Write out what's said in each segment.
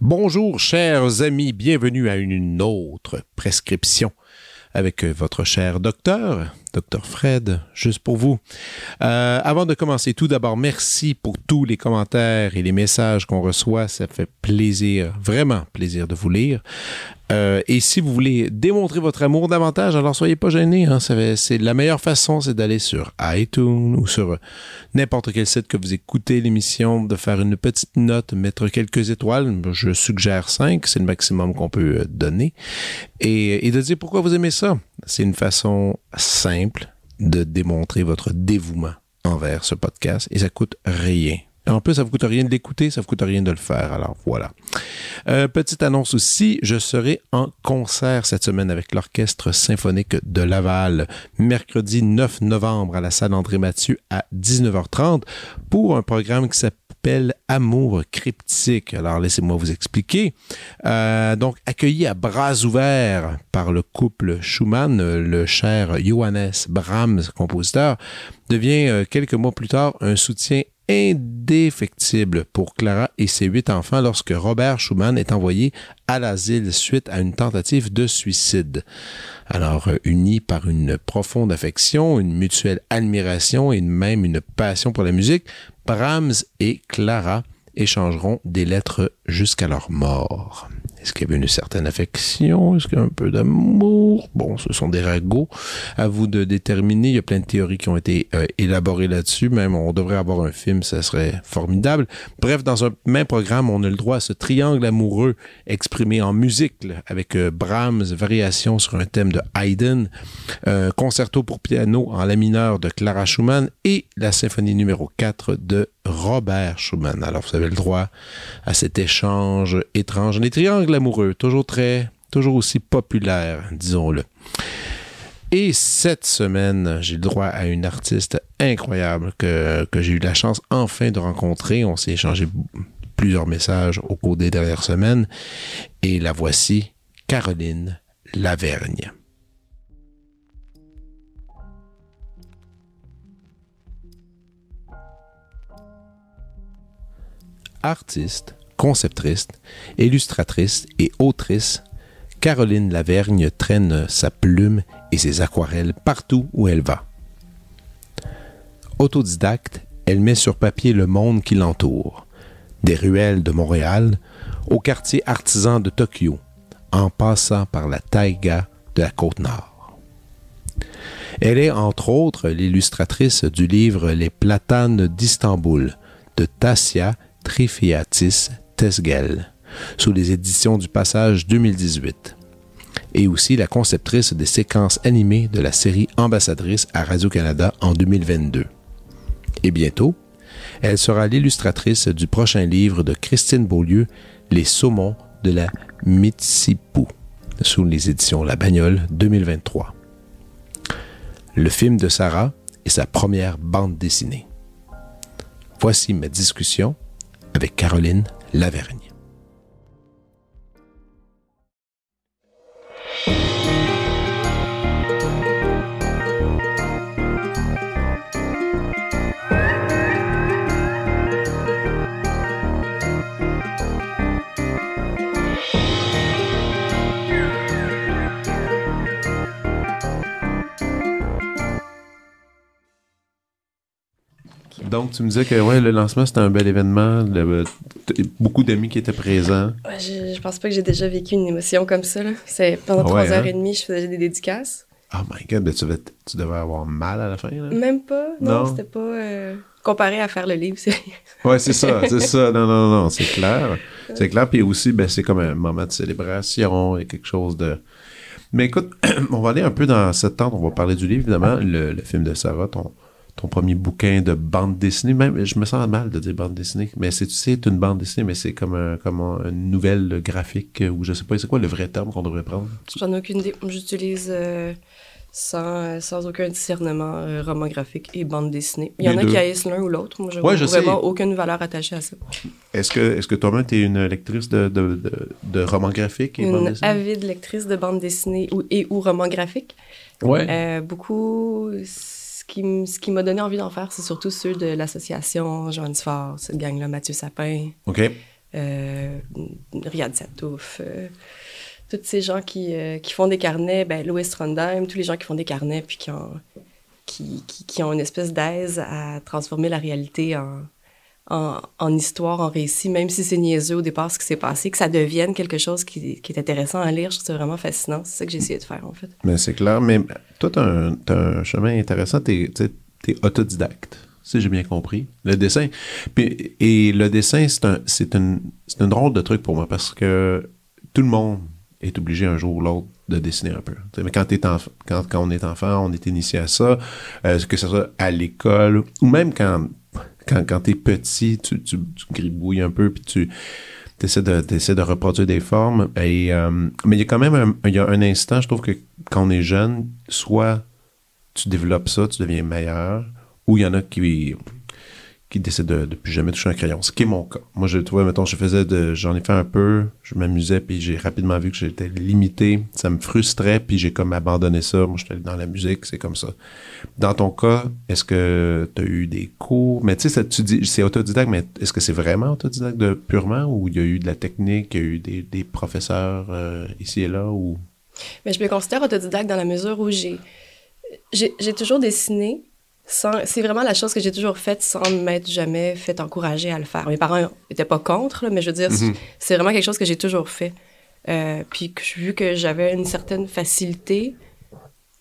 Bonjour chers amis, bienvenue à une autre prescription avec votre cher docteur, docteur Fred, juste pour vous. Euh, avant de commencer, tout d'abord, merci pour tous les commentaires et les messages qu'on reçoit. Ça fait plaisir, vraiment plaisir de vous lire. Euh, et si vous voulez démontrer votre amour davantage, alors soyez pas gênés. Hein, c'est la meilleure façon, c'est d'aller sur iTunes ou sur n'importe quel site que vous écoutez l'émission, de faire une petite note, mettre quelques étoiles. Je suggère cinq, c'est le maximum qu'on peut euh, donner, et de dire pourquoi vous aimez ça. C'est une façon simple de démontrer votre dévouement envers ce podcast et ça coûte rien. En plus, ça vous coûte rien de l'écouter, ça vous coûte rien de le faire. Alors voilà. Euh, petite annonce aussi, je serai en concert cette semaine avec l'Orchestre symphonique de Laval, mercredi 9 novembre à la salle André Mathieu à 19h30 pour un programme qui s'appelle Amour cryptique. Alors laissez-moi vous expliquer. Euh, donc accueilli à bras ouverts par le couple Schumann, le cher Johannes Brahms, compositeur, devient euh, quelques mois plus tard un soutien indéfectible pour Clara et ses huit enfants lorsque Robert Schumann est envoyé à l'asile suite à une tentative de suicide. Alors, euh, unis par une profonde affection, une mutuelle admiration et même une passion pour la musique, Brahms et Clara échangeront des lettres jusqu'à leur mort. Est-ce qu'il y avait une certaine affection? Est-ce qu'il y a un peu d'amour? Bon, ce sont des ragots. À vous de déterminer. Il y a plein de théories qui ont été euh, élaborées là-dessus. Même, on devrait avoir un film, ça serait formidable. Bref, dans un même programme, on a le droit à ce triangle amoureux exprimé en musique, avec euh, Brahms, variation sur un thème de Haydn, euh, concerto pour piano en la mineur de Clara Schumann et la symphonie numéro 4 de Robert Schumann. Alors, vous avez le droit à cet échange étrange. Les triangles amoureux, toujours très, toujours aussi populaire, disons-le. Et cette semaine, j'ai le droit à une artiste incroyable que, que j'ai eu la chance enfin de rencontrer. On s'est échangé plusieurs messages au cours des dernières semaines. Et la voici, Caroline Lavergne. Artiste, conceptrice, illustratrice et autrice, Caroline Lavergne traîne sa plume et ses aquarelles partout où elle va. Autodidacte, elle met sur papier le monde qui l'entoure, des ruelles de Montréal au quartier artisan de Tokyo, en passant par la taïga de la côte nord. Elle est entre autres l'illustratrice du livre Les platanes d'Istanbul de Tassia Trifiatis Tesgel, sous les éditions du Passage 2018, et aussi la conceptrice des séquences animées de la série Ambassadrice à Radio-Canada en 2022. Et bientôt, elle sera l'illustratrice du prochain livre de Christine Beaulieu, Les saumons de la Mitsipou, sous les éditions La Bagnole 2023. Le film de Sarah est sa première bande dessinée. Voici ma discussion avec Caroline Lavergne. Tu me disais que ouais, le lancement, c'était un bel événement. beaucoup d'amis qui étaient présents. je, je pense pas que j'ai déjà vécu une émotion comme ça. C'est pendant trois heures hein? et demie, je faisais des dédicaces. Oh my god, ben, tu, tu, devais avoir mal à la fin. Là. Même pas. Non, c'était pas euh, comparé à faire le livre. ouais, c'est ça, c'est ça. Non, non, non, c'est clair. C'est clair. Puis aussi, ben, c'est comme un moment de célébration et quelque chose de. Mais écoute, on va aller un peu dans cette temps. On va parler du livre, évidemment, le, le film de Sarah, ton, ton premier bouquin de bande dessinée. Même, je me sens mal de dire bande dessinée, mais c'est, tu sais, une bande dessinée, mais c'est comme, un, comme une nouvelle graphique ou je sais pas, c'est quoi le vrai terme qu'on devrait prendre? J'en ai aucune idée. J'utilise euh, sans, sans aucun discernement euh, roman graphique et bande dessinée. Il y en a qui haïssent l'un ou l'autre. Moi, je vois vraiment aucune valeur attachée à ça. Est-ce que, est-ce que toi-même, tu es une lectrice de, de, de, de romans graphiques et une bande dessinée? avide lectrice de bande dessinée ou, et ou romans graphiques. Ouais. Euh, beaucoup, qui, ce qui m'a donné envie d'en faire, c'est surtout ceux de l'association Joanne Sfar, cette gang-là, Mathieu Sapin, OK. euh, Riyad Satouf, euh, tous ces gens qui, euh, qui font des carnets, ben, Louis Trondheim, tous les gens qui font des carnets puis qui ont, qui, qui ont une espèce d'aise à transformer la réalité en, en, histoire, en récit, même si c'est niaiseux au départ ce qui s'est passé, que ça devienne quelque chose qui, est intéressant à lire. Je trouve ça vraiment fascinant. C'est ça que j'ai essayé de faire, en fait. Mais c'est clair. Mais toi, tu as, un chemin intéressant. Tu es, autodidacte, si j'ai bien compris. Le dessin. Puis, et le dessin, c'est un, une, une drôle de truc pour moi parce que tout le monde est obligé un jour ou l'autre de dessiner un peu. Mais quand, quand, quand on est enfant, on est initié à ça, euh, que ce soit à l'école ou même quand, quand, quand t'es petit, tu, tu, tu gribouilles un peu puis tu essaies de, de reproduire des formes. Euh, mais il y a quand même un, y a un instant, je trouve que quand on est jeune, soit tu développes ça, tu deviens meilleur, ou il y en a qui qui décident de, de plus jamais toucher un crayon, ce qui est mon cas. Moi, je trouvais, mettons, je faisais de, j'en ai fait un peu, je m'amusais, puis j'ai rapidement vu que j'étais limité, ça me frustrait, puis j'ai comme abandonné ça. Moi, j'étais dans la musique, c'est comme ça. Dans ton cas, est-ce que tu as eu des cours? Mais tu sais, tu c'est autodidacte, mais est-ce que c'est vraiment autodidacte purement, ou il y a eu de la technique, il y a eu des, professeurs euh, ici et là, ou... Mais je me considère autodidacte dans la mesure où j'ai, j'ai, toujours dessiné, c'est vraiment la chose que j'ai toujours faite sans m'être jamais fait encourager à le faire. Mes parents n'étaient pas contre, là, mais je veux dire, Mhm. c'est vraiment quelque chose que j'ai toujours fait. Euh, puis que, vu que j'avais une certaine facilité,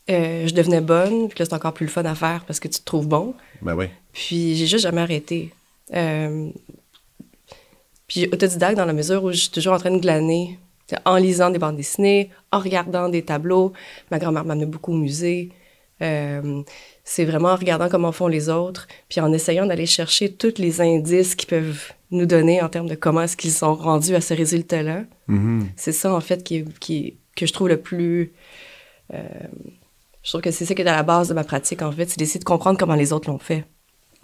euh, je devenais bonne, puis là, c'est encore plus le fun à faire parce que tu te trouves bon. Ben oui. Puis j'ai juste jamais arrêté. Euh, puis autodidacte dans la mesure où je suis toujours en train de glaner, en lisant des bandes dessinées, en regardant des tableaux. Ma grand-mère m'amenait beaucoup au musée. Euh, c'est vraiment en regardant comment font les autres, puis en essayant d'aller chercher tous les indices qu'ils peuvent nous donner en termes de comment est-ce qu'ils sont rendus à ce résultat-là. Mhm. C'est ça, en fait, qui, est- qui, est- que je trouve le plus... euh, je trouve que c'est ça qui est à la base de ma pratique, en fait, c'est d'essayer de comprendre comment les autres l'ont fait.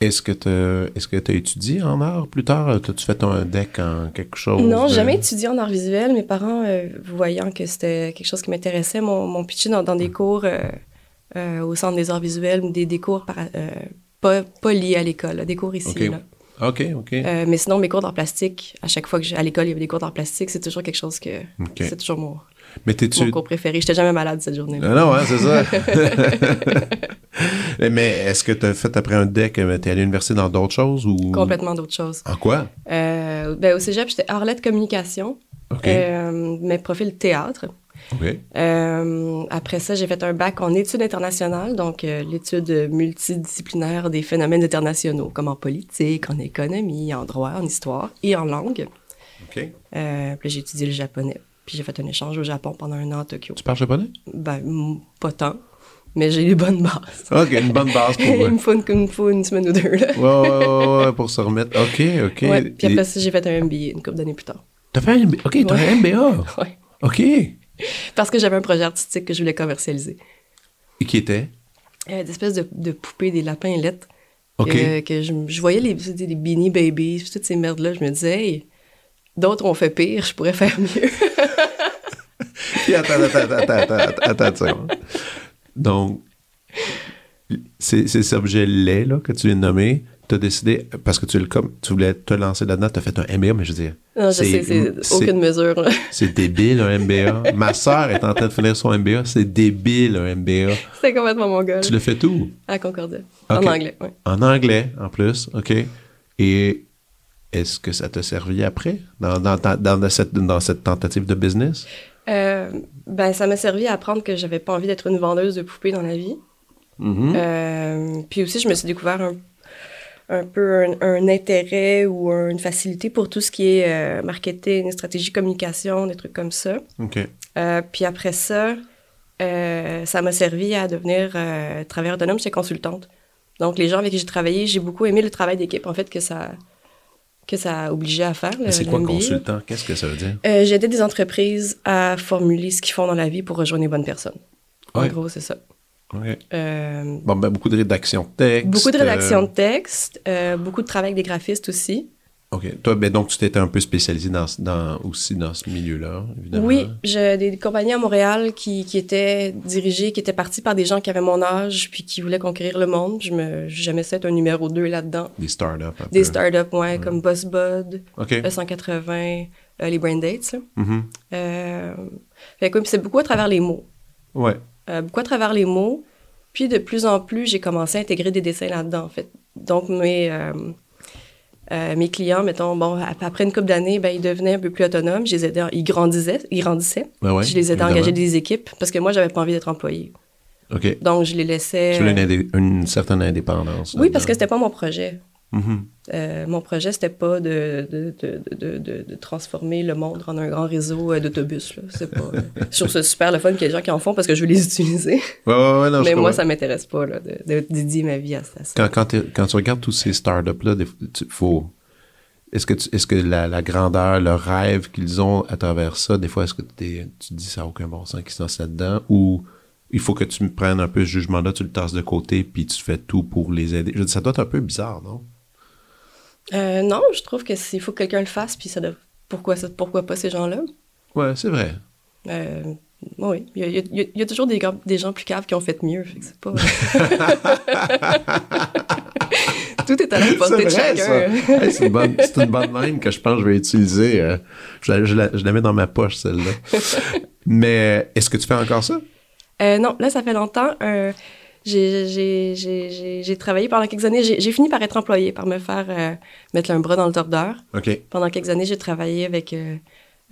Est-ce que tu est-ce que as étudié en art plus tard? As-tu fait un deck en quelque chose? Non, de- jamais étudié en art visuel. Mes parents, euh, voyant que c'était quelque chose qui m'intéressait, m'ont m'ont pitché dans, dans des cours euh, euh, au Centre des arts visuels, des, des cours par- euh, pas, pas liés à l'école, là, des cours ici. OK. Là. OK, OK. Euh, mais sinon, mes cours d'art plastique, à chaque fois que j'ai- à l'école, il y avait des cours d'art plastique, c'est toujours quelque chose que... C'est toujours mon, Mais mon cours préféré. J'étais jamais malade cette journée-là. Non, non, hein, c'est ça. Mais est-ce que tu as fait après un deck, t'es allé à l'université dans d'autres choses ou... Complètement d'autres choses. En quoi? Euh, ben, au cégep, j'étais Arlette Communication, OK. euh, mais profil théâtre. Euh, après ça, j'ai fait un bac en études internationales, donc euh, l'étude multidisciplinaire des phénomènes internationaux, comme en politique, en économie, en droit, en histoire et en langue. OK. Euh, puis j'ai étudié le japonais. Puis j'ai fait un échange au Japon pendant un an à Tokyo. Tu parles japonais? Ben, pas tant, mais j'ai les bonnes bases. OK, une bonne base pour... Il me faut une, faut une semaine ou deux, là. ouais, ouais, ouais, pour se remettre. OK, OK. Ouais, puis après Et- ça, j'ai fait un MBA une couple d'années plus tard. T'as fait un MBA? OK, t'as Ouais. un MBA. Ouais. OK. Et Parce que j'avais un projet artistique que je voulais commercialiser. qui était? Euh, des espèces de, de poupées, des lapins lettres. OK. Que, que je, je voyais les, les, Beanie Babies, toutes ces merdes-là. Je me disais, hey, d'autres ont fait pire, je pourrais faire mieux. Puis attends, attends, attends, attends, attends. Donc, c'est c'est cet objet-là là, que tu viens de nommer, tu as décidé, parce que tu, le, comme, tu voulais te lancer là-dedans, tu as fait un MBA, mais je veux dire, non, je C'est- sais, c'est c'est- aucune mesure. c'est débile un MBA. Ma sœur est en train de finir son MBA, c'est débile un MBA. C'était complètement mon gars. Tu le fais tout? À Concordia. En anglais, oui. En anglais, en plus, OK. Et est-ce que ça t'a servi après, dans, dans, dans, cette, dans cette tentative de business? Euh, ben, ça m'a servi à apprendre que j'avais pas envie d'être une vendeuse de poupées dans la vie. Mhm. Euh, puis aussi, je me suis découvert un, un peu un, un intérêt ou une facilité pour tout ce qui est euh, marketing, stratégie, communication, des trucs comme ça. OK. Euh, puis après ça, euh, ça m'a servi à devenir travailleur autonome, j'étais consultante. Donc, les gens avec qui j'ai travaillé, j'ai beaucoup aimé le travail d'équipe, en fait, que ça, que ça obligeait à faire. c'est quoi consultant? Qu'est-ce que ça veut dire? J'ai aidé des entreprises à formuler ce qu'ils font dans la vie pour rejoindre les bonnes personnes. En gros, c'est ça. Euh, Bon, ben, beaucoup de rédaction de texte. beaucoup de rédaction euh, de texte, euh, beaucoup de travail avec des graphistes aussi. OK. Toi, ben, donc, tu t'étais un peu spécialisé dans, dans, aussi dans ce milieu-là, évidemment. Oui, j'ai des compagnies à Montréal qui, qui étaient dirigées, qui étaient parties par des gens qui avaient mon âge, puis qui voulaient conquérir le monde. Je me, j'aimais ça être un numéro 2 là-dedans. Des startups. un Des peu. startups, ouais, comme BossBud, OK. E180, euh, les Brain Dates. là. Mhm. Euh, fait que oui, puis c'est beaucoup à travers les mots. Ouais. Euh, beaucoup à travers les mots. Puis de plus en plus, j'ai commencé à intégrer des dessins là-dedans, en fait. Donc, mes, euh, euh, mes clients, mettons, bon, ap- après une couple d'années, ben, ils devenaient un peu plus autonomes. Je les aidais, ils grandissaient, ils grandissaient. Ben ouais, je les aidais à engager des équipes parce que moi, j'avais pas envie d'être employé. OK. Donc, je les laissais. Tu voulais une, indé- une certaine indépendance. Oui, parce que c'était pas mon projet. Mhm. Euh, mon projet, c'était pas de, de, de, transformer le monde en un grand réseau euh, d'autobus. C'est pas. je trouve ça super le fun qu'il y ait des gens qui en font parce que je veux les utiliser. Ouais, ouais, ouais, non, je Mais moi, ça m'intéresse pas là, de, dédier ma vie à ça. Quand, quand, t'es- quand tu regardes tous ces startups-là, faut. Est-ce que, tu- est-ce que la, la grandeur, le rêve qu'ils ont à travers ça, des fois, est-ce que tu te dis ça n'a aucun bon sens qu'ils se lancent là-dedans ou il faut que tu me prennes un peu ce jugement-là, tu le tasses de côté puis tu fais tout pour les aider? Je dis, ça doit être un peu bizarre, non? Euh, non, je trouve que s'il faut que quelqu'un le fasse, puis ça doit... pourquoi, ça- pourquoi pas ces gens-là? Ouais, c'est vrai. Euh, oui, il y a, il y a- il y a toujours des, gens plus caves qui ont fait mieux. Fait que c'est pas... Tout est à la portée de chacun. Hey, c'est, une bonne, c'est une bonne ligne que je pense que je vais utiliser. euh, je, la, je la- je la mets dans ma poche, celle-là. Mais est-ce que tu fais encore ça? Euh, non, là, ça fait longtemps. Euh, j'ai- travaillé pendant quelques années. J'ai fini par être employée, par me faire euh, mettre un bras dans le tordeur. Pendant quelques années, j'ai travaillé avec euh,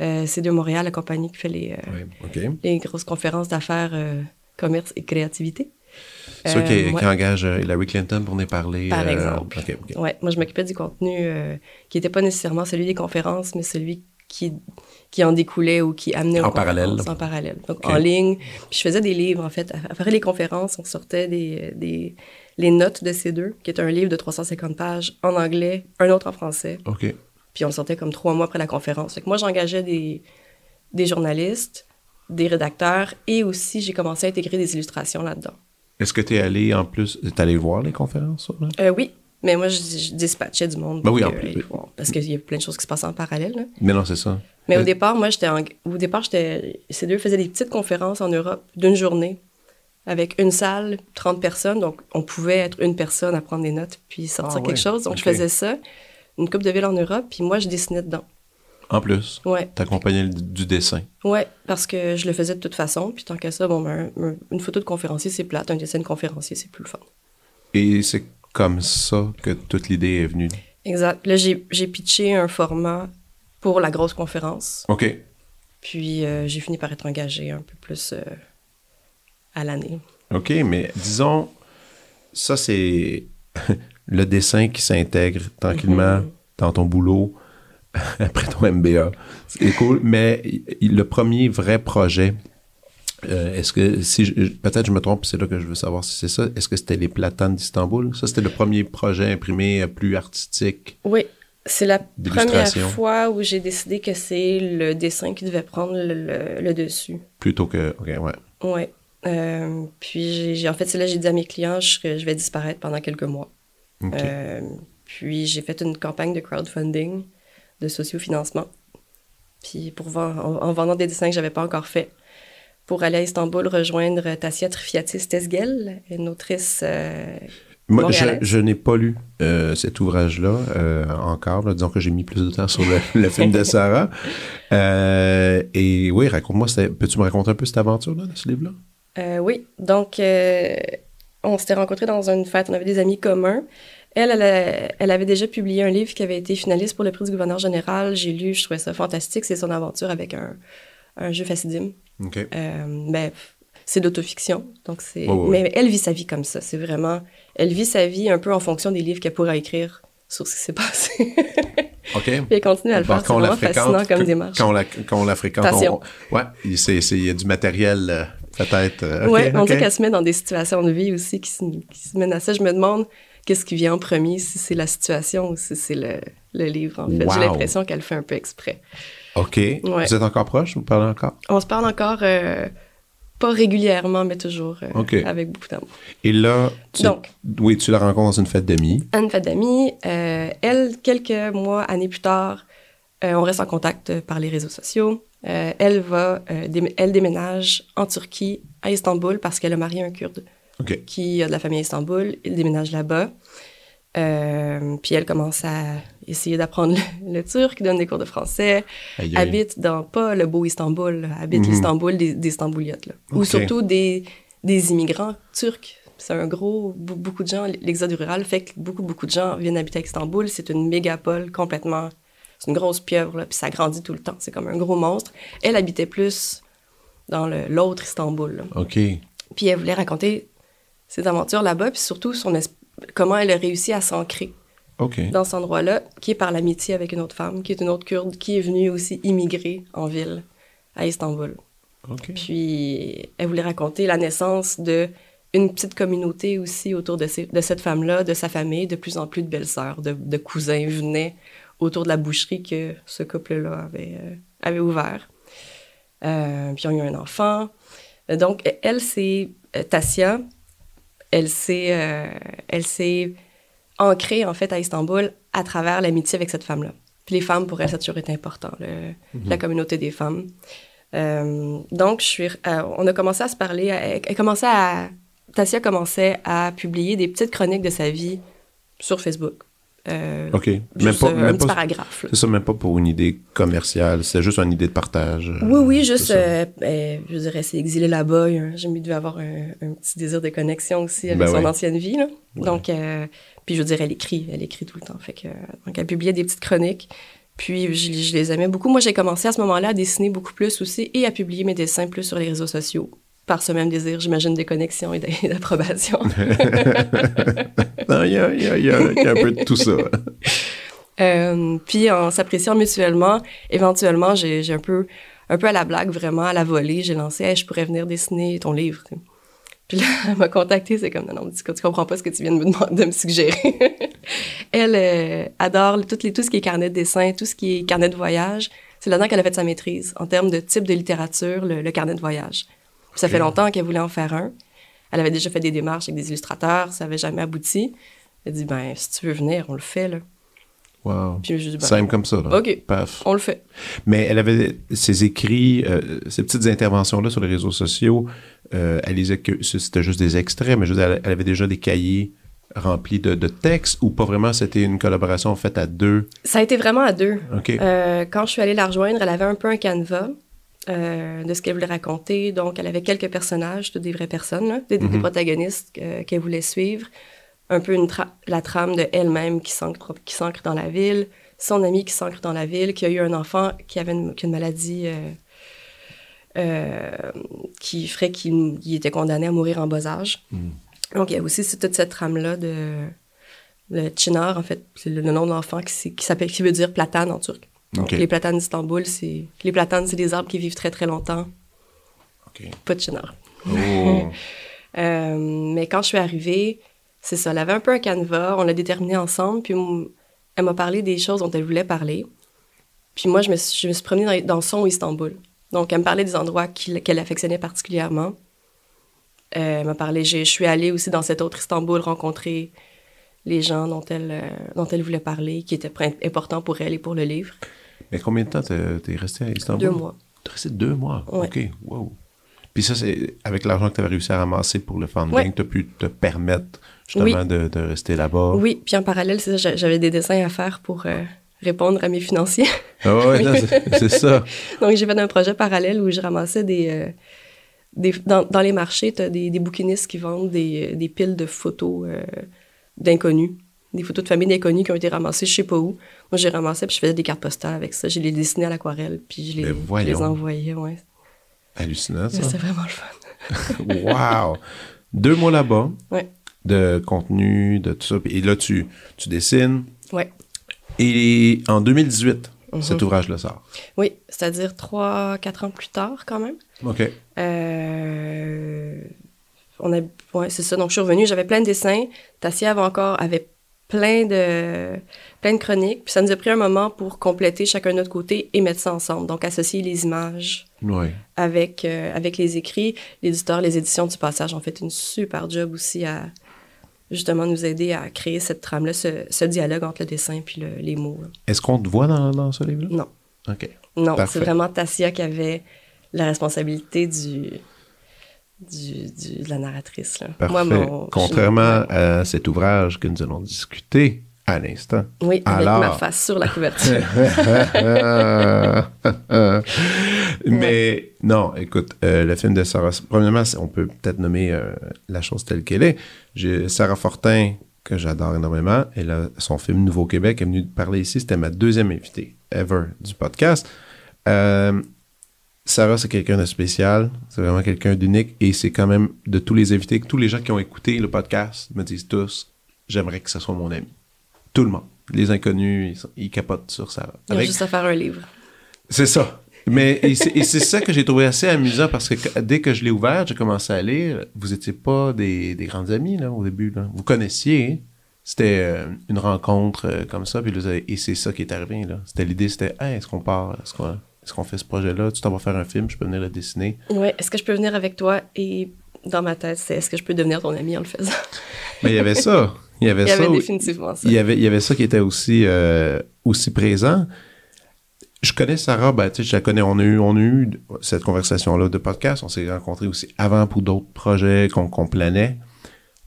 euh, C2 Montréal, la compagnie qui fait les, euh, Oui, les grosses conférences d'affaires, euh, commerce et créativité. Ceux qui, Euh, qui ouais. engagent Hillary Clinton pour nous parler. Par exemple. Ouais, moi, je m'occupais du contenu qui n'était pas nécessairement celui des conférences, mais celui qui, qui en découlait ou qui amenait aux En parallèle. En parallèle. Donc, en ligne. Puis je faisais des livres, en fait. Après les conférences, on sortait des, des, les notes de ces deux, qui est un livre de 350 pages en anglais, un autre en français. OK. Puis on le sortait comme trois mois après la conférence. Fait que moi, j'engageais des, des journalistes, des rédacteurs, et aussi, j'ai commencé à intégrer des illustrations là-dedans. Est-ce que tu es allé en plus. Tu allé voir les conférences? là? Euh, oui, mais moi, je, je dispatchais du monde. Ben pour oui, en plus, oui. bon, parce qu'il y a plein de choses qui se passent en parallèle. là. Mais non, c'est ça. Mais au Euh, départ, moi, j'étais en- au départ, j'étais, ces deux faisaient des petites conférences en Europe d'une journée avec une salle, 30 personnes. Donc, on pouvait être une personne à prendre des notes puis sortir Ah ouais, quelque chose. Donc, je faisais ça, une coupe de ville en Europe, puis moi, je dessinais dedans. En plus, Ouais, t'accompagnais du dessin. ouais, parce que je le faisais de toute façon. Puis tant qu'à ça, bon, ben, un- une photo de conférencier, c'est plate. Un dessin de conférencier, c'est plus le fun. Et c'est comme ça que toute l'idée est venue. Exact. Là, j'ai, pitché un format pour la grosse conférence. OK. Puis euh, j'ai fini par être engagée un peu plus euh, à l'année. OK, mais disons, ça, c'est le dessin qui s'intègre tranquillement Mhm. dans ton boulot après ton MBA. C'est cool, mais le premier vrai projet, euh, est-ce que, si je- peut-être je me trompe, c'est là que je veux savoir si c'est ça, est-ce que c'était les platanes d'Istanbul? Ça, c'était le premier projet imprimé euh, plus artistique. Oui, c'est la première fois où j'ai décidé que c'est le dessin qui devait prendre le, le- le dessus. Plutôt que. OK, ouais. Oui. Euh, puis, j'ai, en fait, c'est là que j'ai dit à mes clients serais- je vais disparaître pendant quelques mois. Euh, puis, j'ai fait une campagne de crowdfunding, de sociofinancement. Puis, pour vendre- en, en vendant des dessins que j'avais pas encore faits, pour aller à Istanbul rejoindre Tassia Trifiatis Tesgel, une autrice euh, Moi, je, n'ai pas lu euh, cet ouvrage-là euh, encore. là. disons que j'ai mis plus de temps sur le, le film de Sarah. Et oui, raconte-moi, peux-tu me raconter un peu cette aventure-là, de ce livre-là? Oui, donc on s'était rencontrés dans une fête, on avait des amis communs. Elle, elle, a- elle avait déjà publié un livre qui avait été finaliste pour le prix du gouverneur général. J'ai lu, je trouvais ça fantastique. C'est son aventure avec un, un jeu Facidim. OK. Euh, ben, c'est d'autofiction, donc c'est. Ouais. Mais elle vit sa vie comme ça. C'est vraiment. Elle vit sa vie un peu en fonction des livres qu'elle pourra écrire sur ce qui s'est passé. OK. Puis elle continue à le faire. C'est vraiment fascinant comme démarche. Quand on la, quand on la fréquente, Passion. on- ouais, il y a du matériel, euh, peut-être. euh, ouais, on dirait qu'elle se met dans des situations de vie aussi qui se, qui se mènent à ça. Je me demande qu'est-ce qui vient en premier, si c'est la situation ou si c'est le, le livre, en fait. Wow. J'ai l'impression qu'elle fait un peu exprès. OK. Vous êtes encore proche? Vous parlez encore? On se parle encore euh, pas régulièrement, mais toujours euh, avec beaucoup d'amour. Et là, tu, Donc. oui, tu la rencontres dans une fête d'amis. Anne fête d'amis, euh, elle, quelques mois, années plus tard, on reste en contact par les réseaux sociaux. Elle va, dé- elle déménage en Turquie, à Istanbul, parce qu'elle a marié un Kurde qui a de la famille à Istanbul. Il déménage là-bas. Puis elle commence à essayer d'apprendre le, le turc, donne des cours de français, habite dans pas le beau Istanbul, habite Mhm. l'Istanbul des, des Istambouliotes, là. ou surtout des, des immigrants turcs. C'est un gros, be- beaucoup de gens, l'exode rural fait que beaucoup, beaucoup de gens viennent habiter à Istanbul. C'est une mégapole complètement, c'est une grosse pieuvre, là, puis ça grandit tout le temps. C'est comme un gros monstre. Elle habitait plus dans l'autre Istanbul. là. OK. Puis elle voulait raconter ses aventures là-bas, puis surtout son comment elle a réussi à s'ancrer Dans cet endroit-là, qui est par l'amitié avec une autre femme, qui est une autre kurde, qui est venue aussi immigrer en ville, à Istanbul. Puis elle voulait raconter la naissance de une petite communauté aussi autour de, ces- de cette femme-là, de sa famille, de plus en plus de belles-sœurs, de, de cousins venaient autour de la boucherie que ce couple-là avait, euh, avait ouvert. Euh, puis ils ont eu un enfant. Donc, elle, c'est euh, Tassia. Elle s'est, euh, elle s'est ancrée, en fait, à Istanbul à travers l'amitié avec cette femme-là. Puis les femmes, pour elle, ça a toujours été important, le- la communauté des femmes. Euh, donc, je suis, euh, on a commencé à se parler. Elle, elle commençait à, Tassia commençait à publier des petites chroniques de sa vie sur Facebook. Euh, OK. Même pas, euh, un même petit pas, paragraphe. c'est ça, même pas pour une idée commerciale, c'est juste une idée de partage. euh, Oui, oui, juste, euh, ben, je dirais, c'est exilé là-bas. J'ai mis dû avoir un, un petit désir de connexion aussi avec Ben son ouais. ancienne vie. Là. Ouais. Donc, euh, puis je veux dire, elle écrit, elle écrit tout le temps. Fait que, donc, elle publiait des petites chroniques. Puis, je, je les aimais beaucoup. Moi, j'ai commencé à ce moment-là à dessiner beaucoup plus aussi et à publier mes dessins plus sur les réseaux sociaux. Par ce même désir, j'imagine, de connexion et d'a- et d'approbation. Il y a, il y a- il y a- il y a un peu de tout ça. Euh, puis en s'appréciant mutuellement, éventuellement, j'ai j'ai un peu, un peu à la blague, vraiment à la volée, j'ai lancé Hey, je pourrais venir dessiner ton livre. Puis là, elle m'a contacté, c'est comme non, non, tu, tu comprends pas ce que tu viens de me, demander, de me suggérer. elle euh, adore tout, les, tout ce qui est carnet de dessin, tout ce qui est carnet de voyage. C'est là-dedans qu'elle a fait sa maîtrise en termes de type de littérature, le, le carnet de voyage. Puis ça fait longtemps qu'elle voulait en faire un. Elle avait déjà fait des démarches avec des illustrateurs, ça avait jamais abouti. Elle a dit ben si tu veux venir, on le fait là. Wow. Puis je dis ben, Simple comme ça. Là. OK. Paf. on le fait. Mais elle avait ses écrits, euh, ces petites interventions-là sur les réseaux sociaux, euh, elle que c'était juste des extraits, mais je veux dire, elle, avait déjà des cahiers remplis de, de textes ou pas vraiment, c'était une collaboration faite à deux? Ça a été vraiment à deux. OK. Euh, quand je suis allée la rejoindre, elle avait un peu un canevas euh, de ce qu'elle voulait raconter. Donc, elle avait quelques personnages, toutes des vraies personnes, là, des, des Mhm. protagonistes euh, qu'elle voulait suivre. Un peu une tra- la trame de elle-même qui s'ancre qui dans la ville, son ami qui s'ancre dans la ville, qui a eu un enfant qui avait une, qui a une maladie euh, euh, qui ferait qu'il il était condamné à mourir en bas âge. Mhm. Donc, il y a aussi toute cette trame-là de... Le Chinar, en fait, c'est le, nom de l'enfant qui, qui s'appelle, qui veut dire platane en turc. Donc, les platanes d'Istanbul, c'est... Les platanes, c'est des arbres qui vivent très, très longtemps. Pas de Chinar. Oh. Euh, mais quand je suis arrivée, c'est ça, elle avait un peu un canevas, on l'a déterminé ensemble, puis elle m'a parlé des choses dont elle voulait parler. Puis moi, je me suis, je me suis promenée dans, dans son Istanbul. Donc, elle me parlait des endroits qu'elle affectionnait particulièrement. Euh, elle m'a parlé, je suis allée aussi dans cet autre Istanbul rencontrer les gens dont elle, euh, dont elle voulait parler, qui étaient importants pour elle et pour le livre. Mais combien de temps t'es t'es resté à Istanbul? Deux mois. T'es resté deux mois? Ouais. OK. Wow. Puis ça, c'est avec l'argent que tu avais réussi à ramasser pour le funding, Ouais. tu as pu te permettre justement de, de rester là-bas. Oui, puis en parallèle, c'est j'avais des dessins à faire pour euh, répondre à mes financiers. Ah ouais, c'est c'est ça. Donc, j'ai fait un projet parallèle où je ramassais des. euh, des dans, dans les marchés, tu as des, des bouquinistes qui vendent des, des piles de photos euh, d'inconnus, des photos de familles d'inconnus qui ont été ramassées je sais pas où. Moi, j'ai ramassé puis je faisais des cartes postales avec ça. Je les dessinais à l'aquarelle puis je les, je envoyais. Ouais. Hallucinant, ça. C'était vraiment le fun. wow! Deux mois là-bas, Ouais. De contenu, de tout ça. Et là, tu, tu dessines. Ouais. Et en 2018, Mhm. cet ouvrage-là sort. Oui, c'est-à-dire trois, quatre ans plus tard quand même. OK. Euh, on a, ouais, c'est ça. Donc, je suis revenue, j'avais plein de dessins. Tassia avait encore, avait plein de, plein de chroniques. Puis ça nous a pris un moment pour compléter chacun de notre côté et mettre ça ensemble. Donc, associer les images Ouais. avec, euh, avec les écrits. L'éditeur, les éditions du passage ont fait une super job aussi à justement nous aider à créer cette trame-là, ce, ce dialogue entre le dessin puis le- les mots. Est-ce qu'on te voit dans, dans ce livre-là? Non. OK. Non, c'est vraiment Tassia qui avait la responsabilité du, du, du- de la narratrice. Là. Mon- Contrairement je- à cet ouvrage que nous allons discuter à l'instant. Oui, avec Alors- ma face sur la couverture. Mais non, écoute, euh, le film de Sarah, premièrement, on peut peut-être nommer euh, la chose telle qu'elle est. J'ai Sarah Fortin, que j'adore énormément, elle a son film Nouveau-Québec, elle est venue parler ici, c'était ma deuxième invitée ever du podcast. Euh, Sarah, c'est quelqu'un de spécial, c'est vraiment quelqu'un d'unique, et c'est quand même de tous les invités, tous les gens qui ont écouté le podcast me disent tous, j'aimerais que ce soit mon ami. Tout le monde. Les inconnus, ils, capotent sur Sarah. Ils ont Avec- juste à faire un livre. c'est ça. Mais et c'est ça que j'ai trouvé assez amusant parce que dès que je l'ai ouvert, j'ai commencé à lire. Vous étiez pas des, des grandes amies là au début. Là. Vous connaissiez. hein? C'était euh, une rencontre euh, comme ça. Puis là, et c'est ça qui est arrivé. là. C'était l'idée, c'était Hey, est-ce qu'on part, est-ce qu'on est-ce qu'on fait ce projet-là? Tu t'en vas faire un film, je peux venir le dessiner. Ouais, est-ce que je peux venir avec toi? Et dans ma tête, c'est est-ce que je peux devenir ton ami en le faisant? Mais il y avait ça. Il y avait Il y ça. avait où- définitivement ça. Il y avait, il y avait ça qui était aussi, euh, aussi présent. Je connais Sarah, ben, je la connais, on a eu, on a eu cette conversation-là de podcast, on s'est rencontrés aussi avant pour d'autres projets qu'on qu'on planait.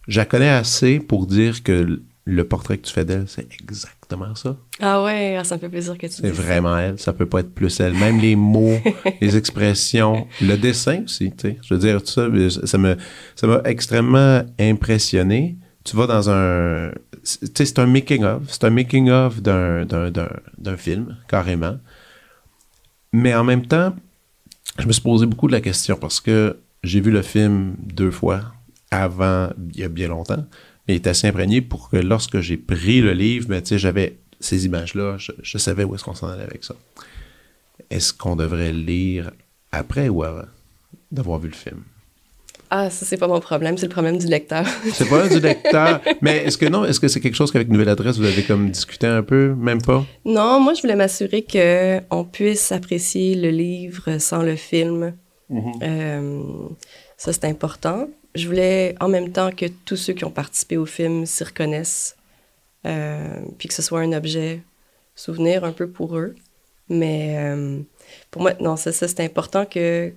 Je la connais assez pour dire que le portrait que tu fais d'elle, c'est exactement ça. Ah ouais, ah, ça me fait plaisir que tu C'est vraiment elle, ça peut pas être plus elle. Même les mots, les expressions, le dessin aussi, tu sais. Je veux dire, tout ça, ça me, ça m'a extrêmement impressionné. Tu vas dans un, tu sais, c'est un making of, c'est un making of d'un, film, carrément. Mais en même temps, je me suis posé beaucoup de la question parce que j'ai vu le film deux fois avant, il y a bien longtemps, mais il est assez imprégné pour que lorsque j'ai pris le livre, ben, j'avais ces images-là, je savais où est-ce qu'on s'en allait avec ça. Est-ce qu'on devrait le lire après ou avant d'avoir vu le film? Ah, ça, c'est pas mon problème, c'est le problème du lecteur. C'est pas du lecteur, mais est-ce que non, est-ce que c'est quelque chose qu'avec Nouvelle Adresse, vous avez comme discuté un peu, même pas? non, moi, je voulais m'assurer que on puisse apprécier le livre sans le film. Euh, ça, c'est important. Je voulais en même temps que tous ceux qui ont participé au film s'y reconnaissent, euh, puis que ce soit un objet souvenir un peu pour eux. Mais euh, pour moi, non, ça, ça c'est important que,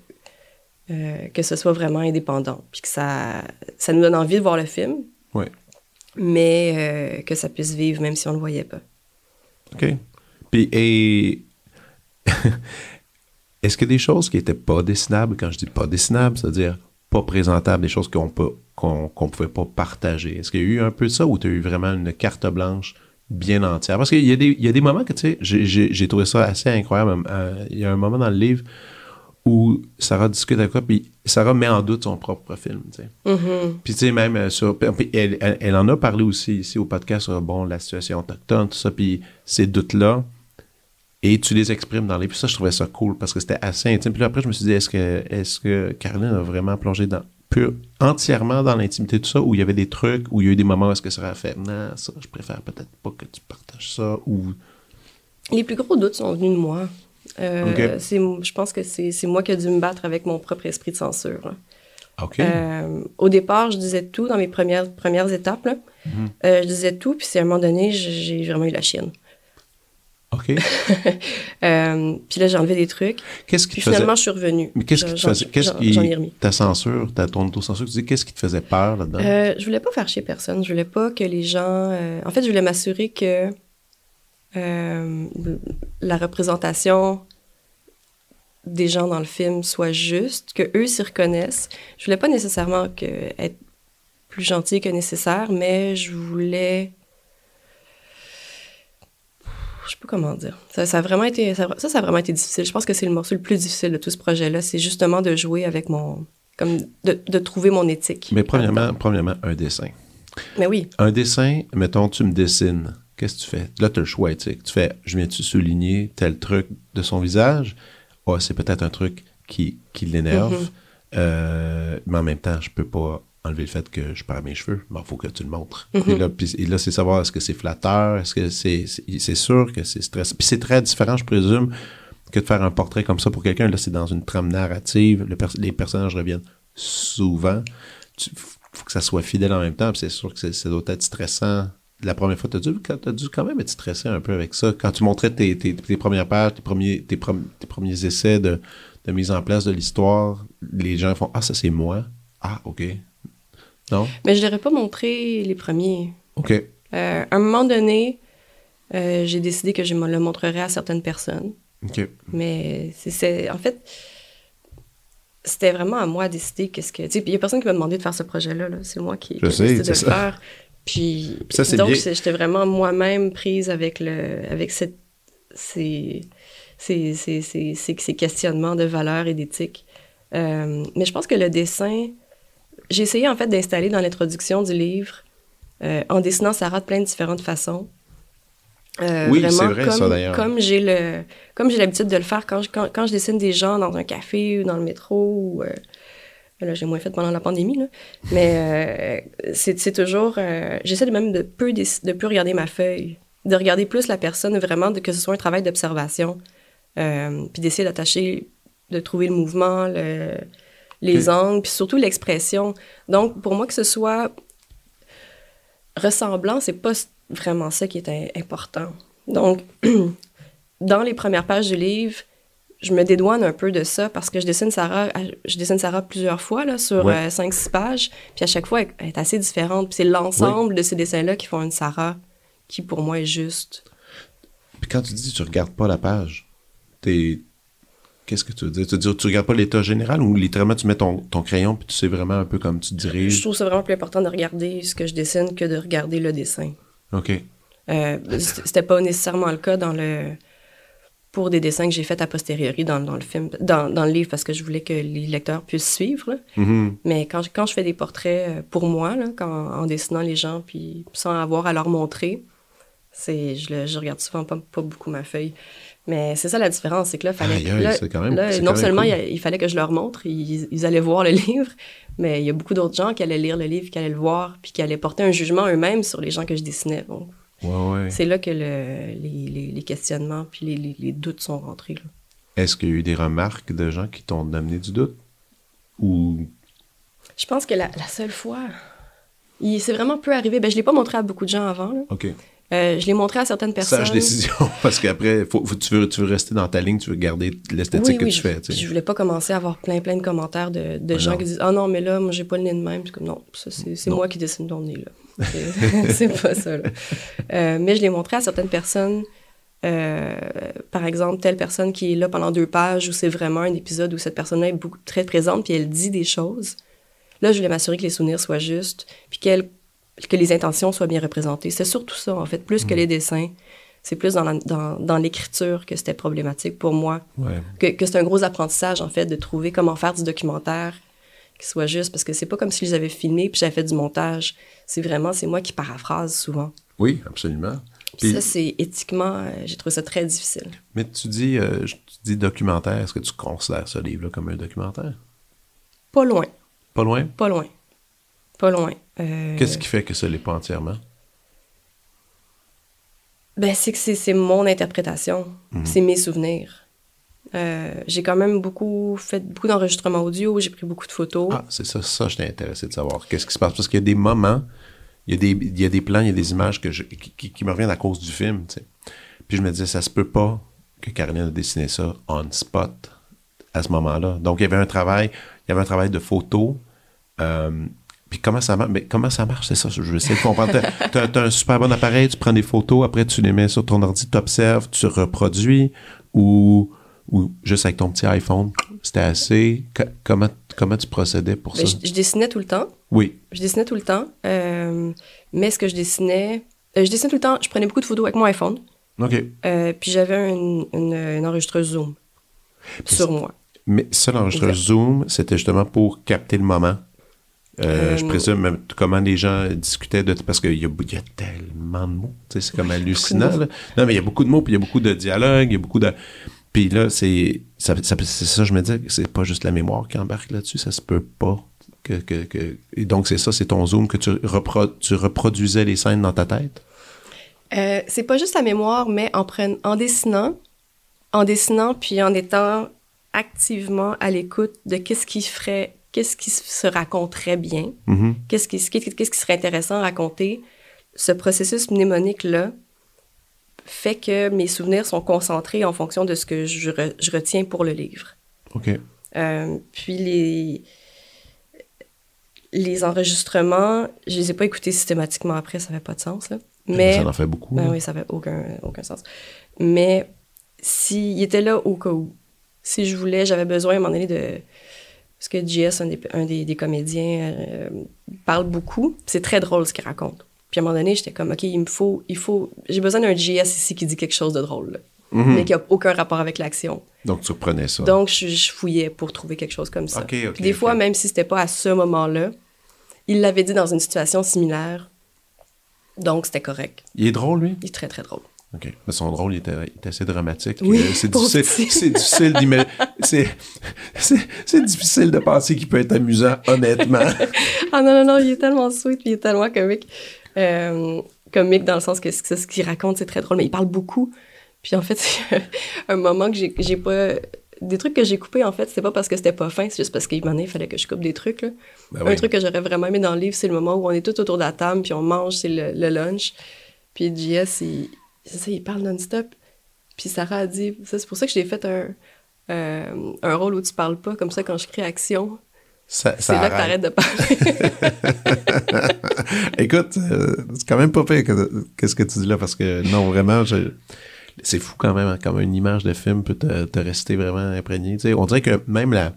euh, que ce soit vraiment indépendant, puis que ça, ça nous donne envie de voir le film, Ouais. mais euh, que ça puisse vivre même si on ne le voyait pas. OK. Puis, et. Est-ce a des choses qui n'étaient pas dessinables? Quand je dis pas dessinables, c'est-à-dire pas présentables, des choses qu'on peut qu'on qu'on pouvait pas partager. Est-ce qu'il y a eu un peu de ça ou tu as eu vraiment une carte blanche bien entière? Parce qu'il y, a des- il y a des moments que, tu sais, j'ai trouvé ça assez incroyable. Euh, il y a un moment dans le livre où Sarah discute avec toi, puis Sarah met en doute son propre film. Mhm. Puis tu sais, même euh, sur... elle, elle, elle en a parlé aussi ici au podcast sur, bon, la situation autochtone, tout ça, puis ces doutes-là, et tu les exprimes dans les... Puis ça, je trouvais ça cool, parce que c'était assez intime. Puis là, après, je me suis dit, est-ce que, est-ce que Caroline a vraiment plongé dans... Pur, entièrement dans l'intimité de tout ça, où il y avait des trucs, où il y a eu des moments où est-ce que Sarah a fait, non, ça, je préfère peut-être pas que tu partages ça, ou... Les plus gros doutes sont venus de moi. Euh, Je pense que c'est moi qui ai dû me battre avec mon propre esprit de censure. là. Euh, au départ, je disais tout dans mes premières, premières étapes. là. Mhm. Euh, je disais tout, puis c'est à un moment donné, j'ai vraiment eu la chienne. OK. Euh, puis là, j'ai enlevé des trucs. Qu'est-ce qui Puis te faisait... finalement, je suis revenue. Mais qu'est-ce qui te faisait... Qu'est-ce j'en- qui... J'en ai remis. Ta censure, ta, ton auto-censure, tu dis, qu'est-ce qui te faisait peur là-dedans? Je voulais pas faire chier personne. Je voulais pas que les gens. En fait, je voulais m'assurer que euh, la représentation des gens dans le film soit juste, que eux s'y reconnaissent. Je voulais pas nécessairement que être plus gentil que nécessaire, mais je voulais. Je sais pas comment dire. Ça, ça a vraiment été, ça, ça, ça a vraiment été difficile. Je pense que c'est le morceau le plus difficile de tout ce projet-là. C'est justement de jouer avec mon. Comme de, de trouver mon éthique. Mais premièrement, premièrement, un dessin. Mais oui. Un dessin, mettons, tu me dessines. Qu'est-ce que tu fais? Là, tu as le choix éthique. Tu fais, je viens-tu souligner tel truc de son visage? Ah, c'est peut-être un truc qui, qui l'énerve. Mhm. Euh, mais en même temps, je peux pas enlever le fait que je perds mes cheveux. Il faut que tu le montres. Mhm. Et là, puis- et là, c'est savoir est-ce que c'est flatteur, est-ce que c'est, c'est, sûr que c'est stressant. Puis c'est très différent, je présume, que de faire un portrait comme ça pour quelqu'un. Là, c'est dans une trame narrative. Le pers- les personnages reviennent souvent. Il faut que ça soit fidèle en même temps. Puis c'est sûr que c'est- ça doit être stressant. La première fois, tu as dû, t'as dû quand même être stressé un peu avec ça. Quand tu montrais tes, tes, tes premières pages, tes premiers, tes, prom- tes premiers essais de, de mise en place de l'histoire, les gens font Ah, ça c'est moi. Ah, OK. Non? Mais je n'aurais pas montré les premiers. OK. Euh, à un moment donné, euh, j'ai décidé que je me le montrerais à certaines personnes. OK. Mais c'est-. En fait, c'était vraiment à moi de décider qu'est-ce que. Tu sais, puis il n'y a personne qui m'a demandé de faire ce projet-là. là. C'est moi qui, ai décidé de le faire. Puis, ça, donc, j'étais vraiment moi-même prise avec, le, avec cette, ces, ces, ces, ces, questionnements de valeur et d'éthique. Euh, mais je pense que le dessin, j'ai essayé en fait d'installer dans l'introduction du livre, euh, en dessinant Sarah de plein de différentes façons. Euh, Oui, c'est vrai, comme, ça, d'ailleurs. Comme j'ai le, comme j'ai l'habitude de le faire quand je, quand, quand je dessine des gens dans un café ou dans le métro ou là j'ai moins fait pendant la pandémie là, mais euh, c'est toujours, euh, j'essaie de même de peu de peu regarder ma feuille, de regarder plus la personne vraiment, de, que ce soit un travail d'observation, euh, puis d'essayer d'attacher, de trouver le mouvement, le, les angles, puis surtout l'expression. Donc pour moi que ce soit ressemblant, c'est pas vraiment ça qui est im- important. Donc, dans les premières pages du livre, je me dédouane un peu de ça parce que je dessine Sarah, je dessine Sarah plusieurs fois là, sur Ouais. 5-6 pages, puis à chaque fois, elle elle est assez différente. Puis c'est l'ensemble de ces dessins-là qui font une Sarah qui, pour moi, est juste. Puis quand tu dis tu regardes pas la page, t'es. Qu'est-ce que tu veux dire? Tu veux dire tu regardes pas l'état général ou littéralement tu mets ton, ton crayon puis tu sais vraiment un peu comme tu Je diriges? trouve ça vraiment plus important de regarder ce que je dessine que de regarder le dessin. OK. Euh, C'était pas nécessairement le cas dans le pour des dessins que j'ai faits a posteriori dans, dans le film, dans, dans le livre, parce que je voulais que les lecteurs puissent suivre. là. Mhm. Mais quand, je- quand je fais des portraits euh, pour moi, là, quand, en dessinant les gens, puis sans avoir à leur montrer, c'est, je, le- je regarde souvent pas, pas beaucoup ma feuille. Mais c'est ça la différence, c'est que là, fallait, là, quand même- là, non quand seulement cool. il, fallait que je leur montre, ils, ils allaient voir le livre, mais il y a beaucoup d'autres gens qui allaient lire le livre, qui allaient le voir, puis qui allaient porter un jugement eux-mêmes sur les gens que je dessinais. Donc, Ouais, ouais. c'est là que le- les, les- les questionnements puis les, doutes sont rentrés. Est-ce qu'il y a eu des remarques de gens qui t'ont amené du doute? Ou. Je pense que la, la seule fois, il s'est vraiment peu arrivé. Ben, je l'ai pas montré à beaucoup de gens avant. là. OK. Euh, je l'ai montré à certaines personnes. Sage décision, parce qu'après, faut, faut- tu, veux, tu veux rester dans ta ligne, tu veux garder l'esthétique Oui, que oui, tu je, fais. tu sais. je voulais pas commencer à avoir plein, plein de commentaires de, gens non. qui disent Ah non, mais là, moi, j'ai pas le nez de même. Puis comme non, ça, c'est moi qui dessine ton nez, là. C'est- pas ça, là. Euh, mais je l'ai montré à certaines personnes. euh, par exemple, telle personne qui est là pendant deux pages où c'est vraiment un épisode où cette personne-là est beaucoup, très présente puis elle dit des choses. Là, je voulais m'assurer que les souvenirs soient justes puis qu'elle- que les intentions soient bien représentées. C'est surtout ça, en fait, plus que Mm. les dessins. C'est plus dans la- dans, dans l'écriture que c'était problématique pour moi Ouais. que, que c'est un gros apprentissage, en fait, de trouver comment faire du documentaire qui soit juste, parce que c'est pas comme si je les avais filmés puis j'avais fait du montage. C'est vraiment, c'est moi qui paraphrase souvent. Oui, absolument. Puis ça, c'est éthiquement, euh, j'ai trouvé ça très difficile. Mais tu dis, euh, tu dis documentaire, est-ce que tu considères ce livre-là comme un documentaire? Pas loin, Pas loin? pas loin, pas loin. Euh, Qu'est-ce qui fait que ça l'est pas entièrement? Ben, c'est que c'est c'est mon interprétation, Mhm. c'est mes souvenirs. Euh, j'ai quand même beaucoup fait beaucoup d'enregistrements audio, j'ai pris beaucoup de photos. Ah, c'est ça, ça, j'étais intéressé de savoir. Qu'est-ce qui se passe? Parce qu'il y a des moments, il y a des, il y a des plans, il y a des images que qui, me reviennent à cause du film. Puis je me disais, ça se peut pas que Caroline a dessiné ça on spot à ce moment-là. Donc, il y avait un travail, il y avait un travail de photo. euh, puis comment ça marche? Mais comment ça marche? C'est ça, je veux essayer de comprendre. Tu as, un super bon appareil, tu prends des photos, après tu les mets sur ton ordi, tu observes, tu reproduis, ou, ou juste avec ton petit iPhone, c'était assez. Co- comment, comment tu procédais pour Ben, ça? je, je dessinais tout le temps. Oui. Je dessinais tout le temps. euh, mais ce que je dessinais. euh, je dessinais tout le temps. Je prenais beaucoup de photos avec mon iPhone. OK. euh, puis j'avais une, une, une enregistreuse Zoom sur moi. Mais ça, l'enregistreur Zoom, c'était justement pour capter le moment. Euh, je présume même comment les gens discutaient de. Parce qu'il y a, il y a tellement de mots. C'est comme hallucinant. là. Non, mais il y a beaucoup de mots, puis il y a beaucoup de dialogues, il y a beaucoup de. Puis là, c'est ça, ça- c'est ça, je me disais, que c'est pas juste la mémoire qui embarque là-dessus. Ça se peut pas Que, que, que- et donc, c'est ça, c'est ton zoom que tu, repro- tu reproduisais les scènes dans ta tête? Euh, c'est pas juste la mémoire, mais en, en dessinant, en dessinant, puis en étant activement à l'écoute de qu'est-ce qui ferait, qu'est-ce qui se raconterait bien, Mhm. qu'est-ce qui, qui serait intéressant à raconter. Ce processus mnémonique-là fait que mes souvenirs sont concentrés en fonction de ce que je, re- je retiens pour le livre. OK. Euh, puis les, les enregistrements, je les ai pas écoutés systématiquement après, ça n'avait pas de sens. Là. Mais Ça en fait beaucoup. ben oui, ça n'avait aucun, aucun sens. Mais s'il était là au cas où, si je voulais, j'avais besoin à un moment donné de... Parce que JS, un des, un des, des comédiens, euh, parle beaucoup. C'est très drôle ce qu'il raconte. Puis à un moment donné, j'étais comme, OK, il me faut... il faut J'ai besoin d'un JS ici qui dit quelque chose de drôle, là, Mhm. mais qui n'a aucun rapport avec l'action. Donc, tu reprenais ça. Donc, je, je fouillais pour trouver quelque chose comme ça. OK, OK, Puis des fois, même si c'était pas à ce moment-là, il l'avait dit dans une situation similaire. Donc, c'était correct. Il est drôle, lui? Il est très, très drôle. OK. Mais son rôle, il était assez dramatique. Oui, Euh, c'est difficile, c'est difficile c'est, difficile de penser qu'il peut être amusant, honnêtement. Ah non, non, non, il est tellement sweet, puis il est tellement comique. Euh, comique dans le sens que ce, ce qu'il raconte, c'est très drôle, mais il parle beaucoup. Puis en fait, un moment que j'ai pas... Des trucs que j'ai coupés, en fait, c'est pas parce que c'était pas fin, c'est juste parce qu'il m'en il fallait que je coupe des trucs. Là. Ben Un oui. truc que j'aurais vraiment aimé dans le livre, c'est le moment où on est tous autour de la table, puis on mange, c'est le, le lunch. Puis JS, il, c'est ça, il parle non-stop. Puis Sarah a dit, c'est pour ça que j'ai fait un, euh, un rôle où tu parles pas, comme ça, quand je crie action, Ça, c'est ça là que t'arrêtes de parler. Écoute, euh, c'est quand même pas pire que, qu'est-ce que tu dis là, parce que non, vraiment, je- c'est fou quand même, hein, comme une image de film peut te, te rester vraiment imprégné. Tu sais, on dirait que même la,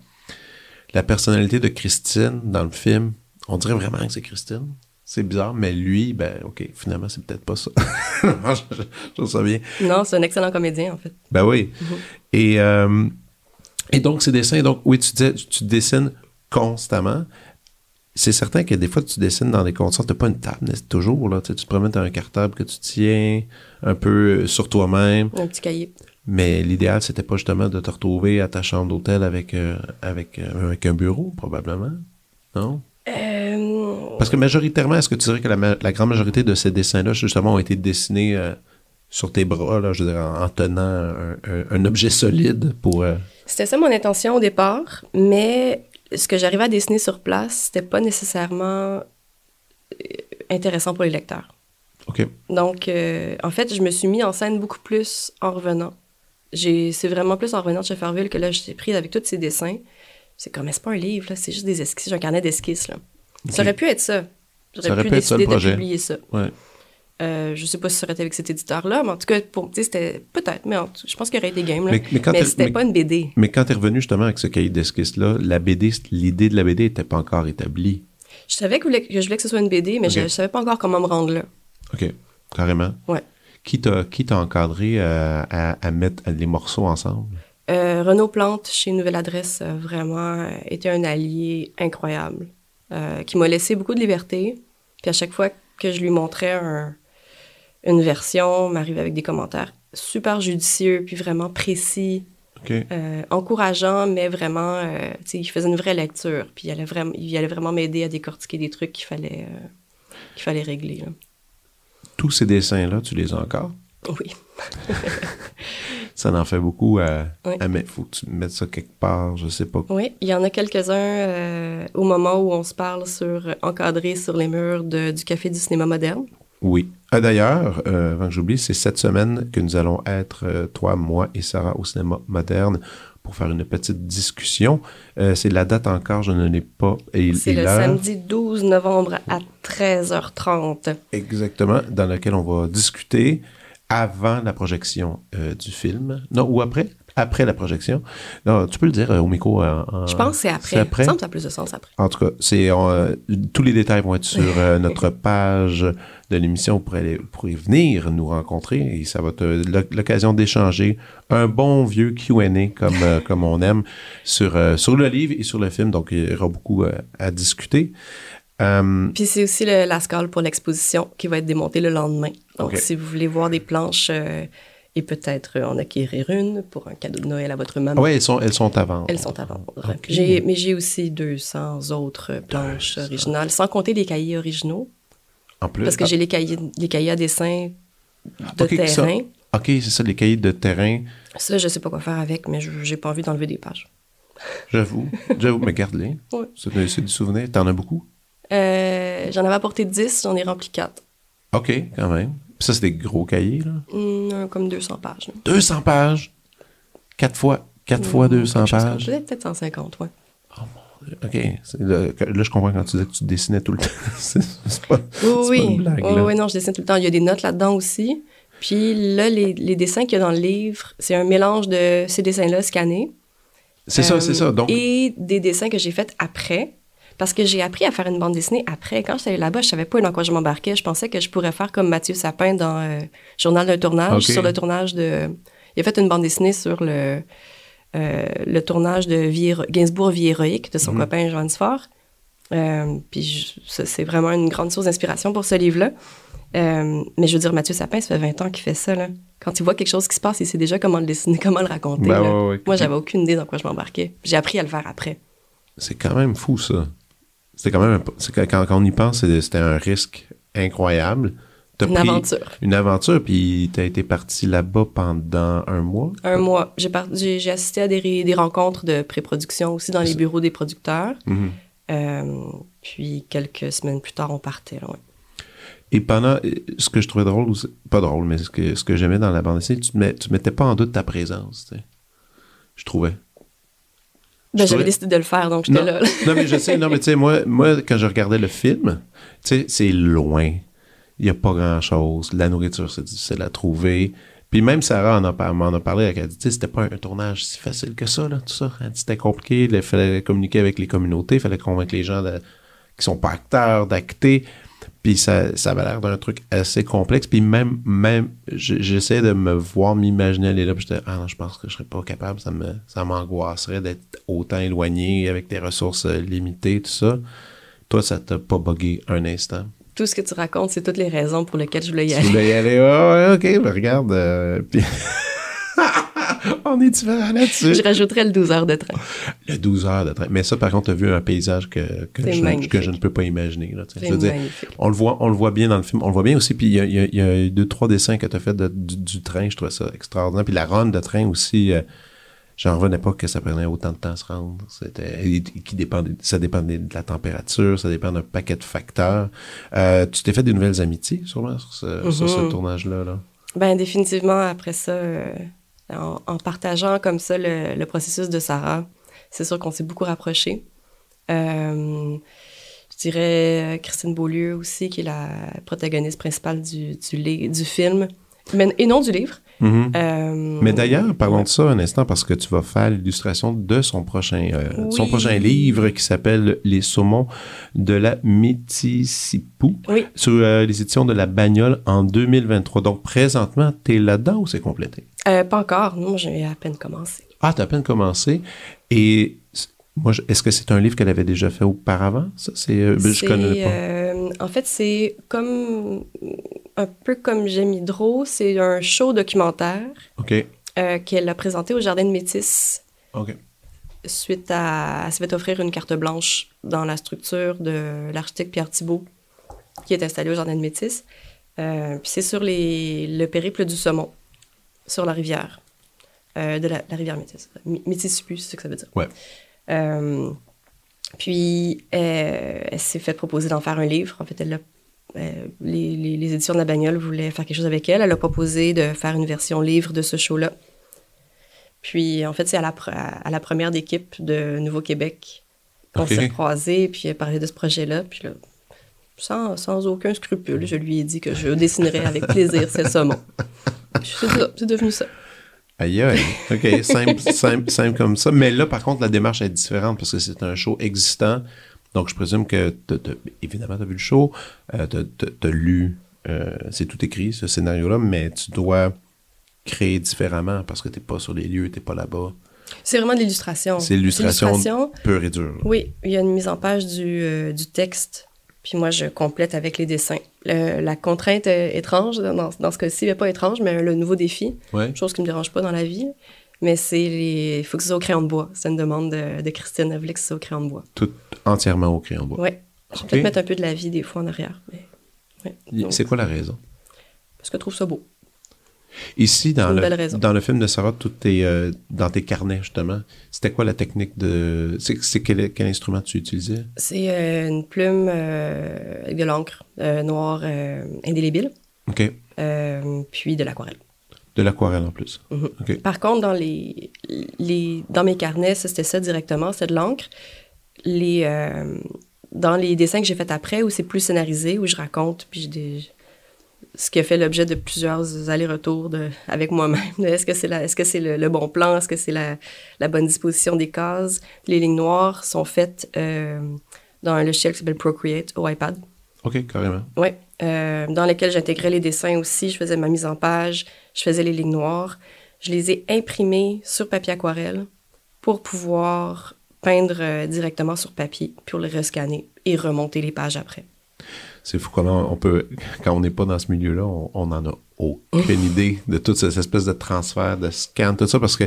la personnalité de Christine dans le film, on dirait vraiment que c'est Christine. C'est bizarre, mais lui, ben, ok, finalement, c'est peut-être pas ça. je, trouve ça bien. non, c'est un excellent comédien, en fait. Ben oui. Et, euh, et donc, ces dessins, donc, oui, tu disais, tu dessines constamment. C'est certain que des fois, tu dessines dans des conditions, tu n'as pas une table, mais toujours, là, tu te promènes dans un cartable que tu tiens un peu euh, sur toi-même. Un petit cahier. Mais l'idéal, c'était pas justement de te retrouver à ta chambre d'hôtel avec, euh, avec, euh, avec un bureau, probablement. Non? Euh, Parce que majoritairement, est-ce que tu dirais que la, grande majorité de ces dessins-là, justement, ont été dessinés sur tes bras, là, je veux dire, en, en tenant un, un- un objet solide pour... C'était ça mon intention au départ, mais ce que j'arrivais à dessiner sur place, c'était pas nécessairement euh, intéressant pour les lecteurs. OK. Donc, euh, en fait, je me suis mis en scène beaucoup plus en revenant. C'est vraiment plus en revenant de Shefferville que là, j'étais prise avec tous ces dessins. C'est comme, mais c'est pas un livre, là, c'est juste des esquisses, j'ai un carnet d'esquisses, là. Ça aurait pu être ça. J'aurais pu être ça, le décider de publier ça. Ouais. Euh, je sais pas si ça aurait été avec cet éditeur-là, mais en tout cas, pour, tu c'était peut-être, mais en tout- je pense qu'il y aurait été game, là. Mais, mais quand Mais c'était pas une BD. mais quand t'es revenu justement avec ce cahier d'esquisse-là, la BD, l'idée de la BD n'était pas encore établie. Je savais que, je voulais que ce soit une BD, mais je, je savais pas encore comment me rendre là. OK. Carrément. Ouais. Qui t'a, qui t'a encadré euh, à, à mettre les morceaux ensemble? Euh, Renaud Plante, chez Nouvelle Adresse, a vraiment euh, été un allié incroyable, qui m'a laissé beaucoup de liberté. Puis à chaque fois que je lui montrais un- une version, il m'arrivait avec des commentaires super judicieux, puis vraiment précis, euh, encourageants, mais vraiment, euh, tu sais, il faisait une vraie lecture, puis il allait vraiment, il allait vraiment m'aider à décortiquer des trucs qu'il fallait, euh, qu'il fallait régler. là. Tous ces dessins-là, tu les as encore? Oui. Ça en fait beaucoup à, Oui. à mettre. Faut que tu mettes ça quelque part, je sais pas. Oui, il y en a quelques-uns euh, au moment où on se parle sur encadré sur les murs de- du Café du cinéma moderne. Oui. Ah, D'ailleurs, euh, avant que j'oublie, c'est cette semaine que nous allons être, euh, toi, moi et Sarah, au cinéma moderne pour faire une petite discussion. Euh, c'est la date encore, je ne l'ai pas. C'est le samedi 12 novembre à 13h30. Exactement, dans lequel on va discuter avant la projection du film. Non, ou après? Après la projection. Non, tu peux le dire euh, au micro. euh, Je pense que c'est après. Après? Me semble ça a plus de sens après. En tout cas, c'est tous les détails vont être sur notre page de l'émission pour pour y venir nous rencontrer et ça va être l'oc- l'occasion d'échanger un bon vieux Q&A comme euh, comme on aime sur euh, sur le livre et sur le film. Donc il y aura beaucoup euh, à discuter. Puis c'est aussi le, la scale pour l'exposition qui va être démontée le lendemain. Donc si vous voulez voir des planches et peut-être en acquérir une pour un cadeau de Noël à votre maman. Oui, elles sont, elles sont à vendre. Elles sont à vendre. Mais j'ai aussi 200 autres planches 200. originales, sans compter les cahiers originaux, En plus. parce que j'ai les cahiers, les cahiers à dessin de terrain. Ah, OK, c'est ça, les cahiers de terrain. Ça, je sais pas quoi faire avec, mais je j'ai pas envie d'enlever des pages. J'avoue. J'avoue, mais garde-les. Ouais. C'est du souvenir. T'en as beaucoup? Euh, j'en avais apporté 10, j'en ai rempli 4. OK, quand même. Puis ça, c'est des gros cahiers, là? comme 200 pages. là. 200 pages? 4 fois, 4 fois Ou 200 quelque chose comme- pages? Peut-être peut-être 150, ouais. OK. Là, je comprends quand tu disais que tu dessinais tout le temps. c'est c'est pas, Oui, pas oui. une blague, Oui, là. oui, non, je dessine tout le temps. Il y a des notes là-dedans aussi. Puis là, les, les dessins qu'il y a dans le livre, c'est un mélange de ces dessins-là scannés. C'est ça, euh, c'est ça. Donc, Et des dessins que j'ai faits après. Parce que j'ai appris à faire une bande dessinée après. Quand j'étais là-bas, je savais pas dans quoi je m'embarquais. Je pensais que je pourrais faire comme Mathieu Sapin dans euh, Journal d'un tournage, sur le tournage de... Il a fait une bande dessinée sur le, euh, le tournage de Vie Gainsbourg Vie héroïque de son Mhm. copain Johan Sfort. Euh, puis c'est vraiment une grande source d'inspiration pour ce livre-là. Euh, mais je veux dire, Mathieu Sapin, ça fait 20 ans qu'il fait ça. Là. Quand il voit quelque chose qui se passe, il sait déjà comment le dessiner, comment le raconter. Ben là. ouais, ouais. Moi, j'avais aucune idée dans quoi je m'embarquais. J'ai appris à le faire après. c'est quand même fou, ça. C'était quand même... quand, quand on y pense, c'était un risque incroyable. Une pris aventure. Une aventure, puis t'as été parti là-bas pendant un mois? Un mois. J'ai, par- j'ai, assisté à des, des rencontres de pré-production aussi dans les bureaux des producteurs. Mhm. Euh, puis quelques semaines plus tard, on partait. là, ouais. Et pendant, euh, ce que je trouvais drôle, pas drôle, mais ce que, ce que j'aimais dans la bande dessinée, tu, te mets, tu mettais pas en doute ta présence, tu sais. Je trouvais. Ben, j'avais décidé de le faire, donc j'étais là. non, mais je sais, non, mais tu sais, moi, moi, quand je regardais le film, tu sais, c'est loin. Il n'y a pas grand-chose. La nourriture, c'est difficile à trouver. Puis même Sarah en a, m'en a parlé, elle a dit, c'était pas un tournage si facile que ça, tout ça. C'était compliqué, il fallait communiquer avec les communautés, il fallait convaincre les gens de- qui sont pas acteurs d'acter. Puis ça, ça avait l'air d'un truc assez complexe. Puis même, même je- j'essayais de me voir, m'imaginer aller là. Puis j'étais, ah non, je pense que je serais pas capable. Ça ça m'angoisserait d'être autant éloigné avec des ressources limitées, tout ça. Toi, ça t'a pas bugué un instant? Tout ce que tu racontes, c'est toutes les raisons pour lesquelles je voulais y Tu aller. voulais y aller, Ah ouais, ok, ben regarde. euh, puis- On est différents là-dessus. Je rajouterais le 12 heures de train. Le 12 heures de train. Mais ça, par contre, tu as vu un paysage que, que, je, que je ne peux pas imaginer. Là, Je veux dire, on le voit, on le voit bien dans le film. On le voit bien aussi. Puis il y a, y a- il y a deux, trois dessins que tu as fait de- du, du train. Je trouvais ça extraordinaire. Puis la ronde de train aussi. euh, J'en revenais pas que ça prenait autant de temps à se rendre. C'était, qui dépendait, ça dépendait de la température, ça dépend d'un paquet de facteurs. Euh, tu t'es fait des nouvelles amitiés, sûrement, sur ce, sur ce Mhm. tournage-là. Là? Ben définitivement, après ça, euh, en, en partageant comme ça le, le processus de Sarah, c'est sûr qu'on s'est beaucoup rapprochés. Euh, je dirais Christine Beaulieu aussi, qui est la protagoniste principale du, du film, mais, et non du livre. Mhm. Euh, Mais d'ailleurs, parlons de ça un instant parce que tu vas faire l'illustration de son prochain, euh, son prochain livre qui s'appelle Les saumons de la Métissipou Oui, sur euh, les éditions de la Bagnole en 2023. Donc présentement, tu es là-dedans ou c'est complété? pas encore. Non, j'ai à peine commencé. Ah, tu as à peine commencé. Et moi, est-ce que c'est un livre qu'elle avait déjà fait auparavant? Ça, c'est, ben, je connais pas. euh, en fait, c'est comme un peu comme J'aime Hydro, c'est un show documentaire euh, qu'elle a présenté au Jardin de Métis suite à... Elle s'est fait offrir une carte blanche dans la structure de l'architecte Pierre Thibault qui est installé au Jardin de Métis. Euh, puis c'est sur les... le périple du saumon, sur la rivière, euh, de la, la rivière Métis. Métissippi, c'est ce que ça veut dire. Ouais. Euh, puis, elle s'est fait proposer d'en faire un livre. En fait, elle euh, les, les- les éditions de la bagnole voulaient faire quelque chose avec elle. Elle a proposé de faire une version livre de ce show-là. Puis, en fait, c'est à la, pre- à la première d'équipe de Nouveau-Québec qu'on s'est croisés, puis elle parlait de ce projet-là. Puis là, sans, sans aucun scrupule, je lui ai dit que je dessinerais avec plaisir ce saumon. Puis C'est ça, c'est devenu ça. Aïe, aïe. OK, simple, simple, simple comme ça. Mais là, par contre, la démarche est différente parce que c'est un show existant. Donc, je présume que, évidemment, tu as vu le show, euh, tu as lu, euh, c'est tout écrit, ce scénario-là, mais tu dois créer différemment parce que tu pas sur les lieux, tu pas là-bas. C'est vraiment de l'illustration. C'est l'illustration pure et dure. Oui, il y a une mise en page du, euh, du texte Puis moi, je complète avec les dessins. Le- la contrainte étrange, dans, dans ce cas-ci, mais pas étrange, mais le nouveau défi, Ouais. chose qui me dérange pas dans la vie, mais c'est les... Il faut que ce soit au crayon de bois. C'est une demande de, de Christine. Elle voulait que ce soit au crayon de bois. Tout entièrement au crayon de bois. Ouais. Je vais peut-être mettre un peu de la vie des fois en arrière. Mais... ouais. Donc, C'est quoi la raison? Parce que je trouve ça beau. Ici, dans le, dans film de Sarah, tout euh, dans tes carnets, justement. C'était quoi la technique de. C'est quel, quel instrument tu utilisais? C'est euh, une plume euh, avec de l'encre noire indélébile, OK. puis de l'aquarelle. De l'aquarelle en plus. OK. Par contre, dans, les, les, dans mes carnets, c'était ça directement, c'est de l'encre. Les, euh, dans les dessins que j'ai faits après, où c'est plus scénarisé, où je raconte, puis je dé- ce qui a fait l'objet de plusieurs allers-retours de- avec moi-même. Est-ce que c'est la- est-ce que c'est le, le bon plan? Est-ce que c'est la, la bonne disposition des cases? Les lignes noires sont faites euh, dans un logiciel qui s'appelle Procreate au iPad. OK, carrément. Oui, euh, dans lesquels j'intégrais les dessins aussi. Je faisais ma mise en page, je faisais les lignes noires. Je les ai imprimés sur papier aquarelle pour pouvoir peindre euh, directement sur papier, pour les rescanner et remonter les pages après. C'est fou comment on peut, quand on n'est pas dans ce milieu-là, on, on en a aucune idée de toute cette espèce de transfert, de scan, tout ça, parce que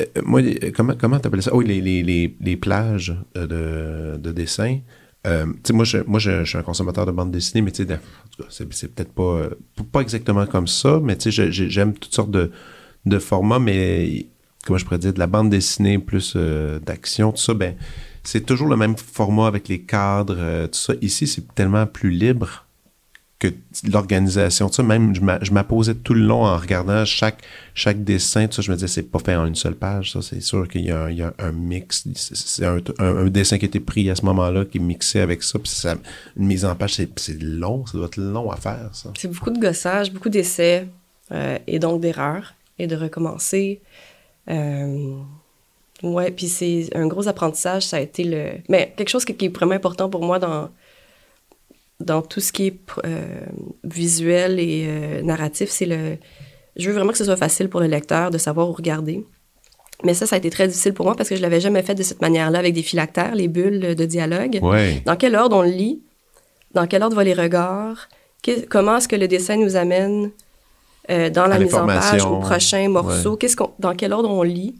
euh, moi, comment comment t'appelles ça? Oui, les, les, les, les plages de, de dessin. Euh, moi, je, moi je, je suis un consommateur de bande dessinée, mais tu sais, c'est, c'est peut-être pas, pas exactement comme ça, mais tu sais, j'aime toutes sortes de, de formats, mais comment je pourrais dire, de la bande dessinée plus euh, d'action, tout ça, ben, c'est toujours le même format avec les cadres, euh, tout ça. Ici, c'est tellement plus libre que l'organisation, tout ça. Même, je m'a- je m'apposais tout le long en regardant chaque, chaque dessin, tout ça. Je me disais, c'est pas fait en une seule page, ça. C'est sûr qu'il y a, un- mix. C'est- un, dessin qui a été pris à ce moment-là, qui est mixé avec ça. Puis ça, une mise en page, c'est c'est long. Ça doit être long à faire, ça. C'est beaucoup de gossage, beaucoup d'essais euh, et donc d'erreurs et de recommencer. Euh, ouais, puis c'est un gros apprentissage, ça a été le... Mais quelque chose qui, qui est vraiment important pour moi dans, dans tout ce qui est euh, visuel et euh, narratif, c'est le... Je veux vraiment que ce soit facile pour le lecteur de savoir où regarder. Mais ça, ça a été très difficile pour moi parce que je l'avais jamais fait de cette manière-là avec des phylactères, les bulles de dialogue. Ouais. Dans quel ordre on lit? Dans quel ordre vont les regards? Que- comment est-ce que le dessin nous amène euh, dans la mise en page, au prochain morceau? Ouais. Qu'est-ce qu'on, dans quel ordre on lit?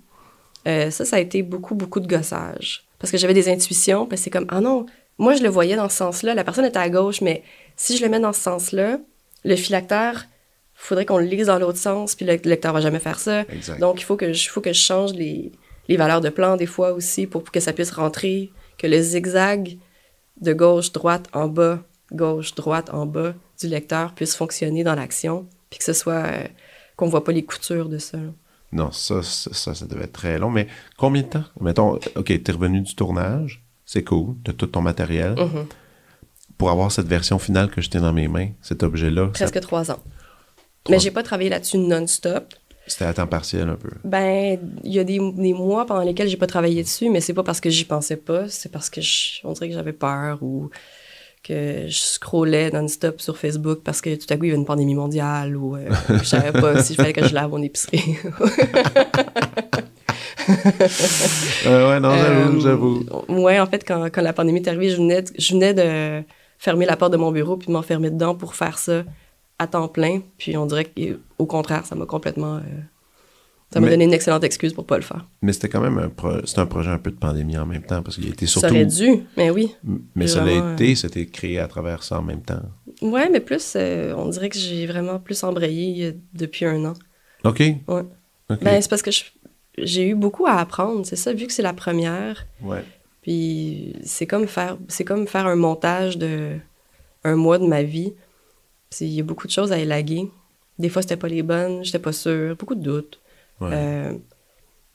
Euh, ça, ça a été beaucoup, beaucoup de gossage. Parce que j'avais des intuitions, puis c'est comme, ah non, moi je le voyais dans ce sens-là, la personne était à gauche, mais si je le mets dans ce sens-là, le phylactère, faudrait qu'on le lise dans l'autre sens, puis le lecteur va jamais faire ça. Exact. Donc, il faut que je, faut que je change les, les valeurs de plan des fois aussi pour que ça puisse rentrer, que le zigzag de gauche, droite, en bas, gauche, droite, en bas du lecteur puisse fonctionner dans l'action, puis que ce soit euh, qu'on voit pas les coutures de ça. là. Non, ça, ça, ça, devait être très long. Mais combien de temps? Mettons, OK, t'es revenu du tournage. C'est cool. T'as tout ton matériel. Mhm. Pour avoir cette version finale que j'étais dans mes mains, cet objet-là, ça- Presque trois ans. Trois- Mais j'ai pas travaillé là-dessus non-stop. c'était à temps partiel un peu. Ben, il y a des, des mois pendant lesquels j'ai pas travaillé dessus, mais c'est pas parce que j'y pensais pas, c'est parce que je- on dirait que j'avais peur ou que je scrollais non-stop sur Facebook parce que tout à coup il y avait une pandémie mondiale ou euh, je savais pas si fallait que je lave mon épicerie. Euh, ouais, non, j'avoue, Euh, j'avoue. Ouais, en fait, quand, quand la pandémie est arrivée, je venais, de, je venais de fermer la porte de mon bureau puis de m'enfermer dedans pour faire ça à temps plein. Puis on dirait qu'au contraire, ça m'a complètement. Euh, ça m'a donné une excellente excuse pour pas le faire. Mais c'était quand même un, pro- un projet un peu de pandémie en même temps parce qu'il a été surtout. Ça aurait dû, mais oui. Mais ça l'a été, c'était créé à travers ça en même temps. Ouais, mais plus, euh, on dirait que j'ai vraiment plus embrayé euh, depuis un an. OK. Ouais. Ben, c'est parce que j'ai eu beaucoup à apprendre, c'est ça, vu que c'est la première. ouais. Puis c'est comme faire c'est comme faire un montage de un mois de ma vie. Il y a beaucoup de choses à élaguer. Des fois, c'était pas les bonnes, j'étais pas sûre, beaucoup de doutes. Ouais. Euh,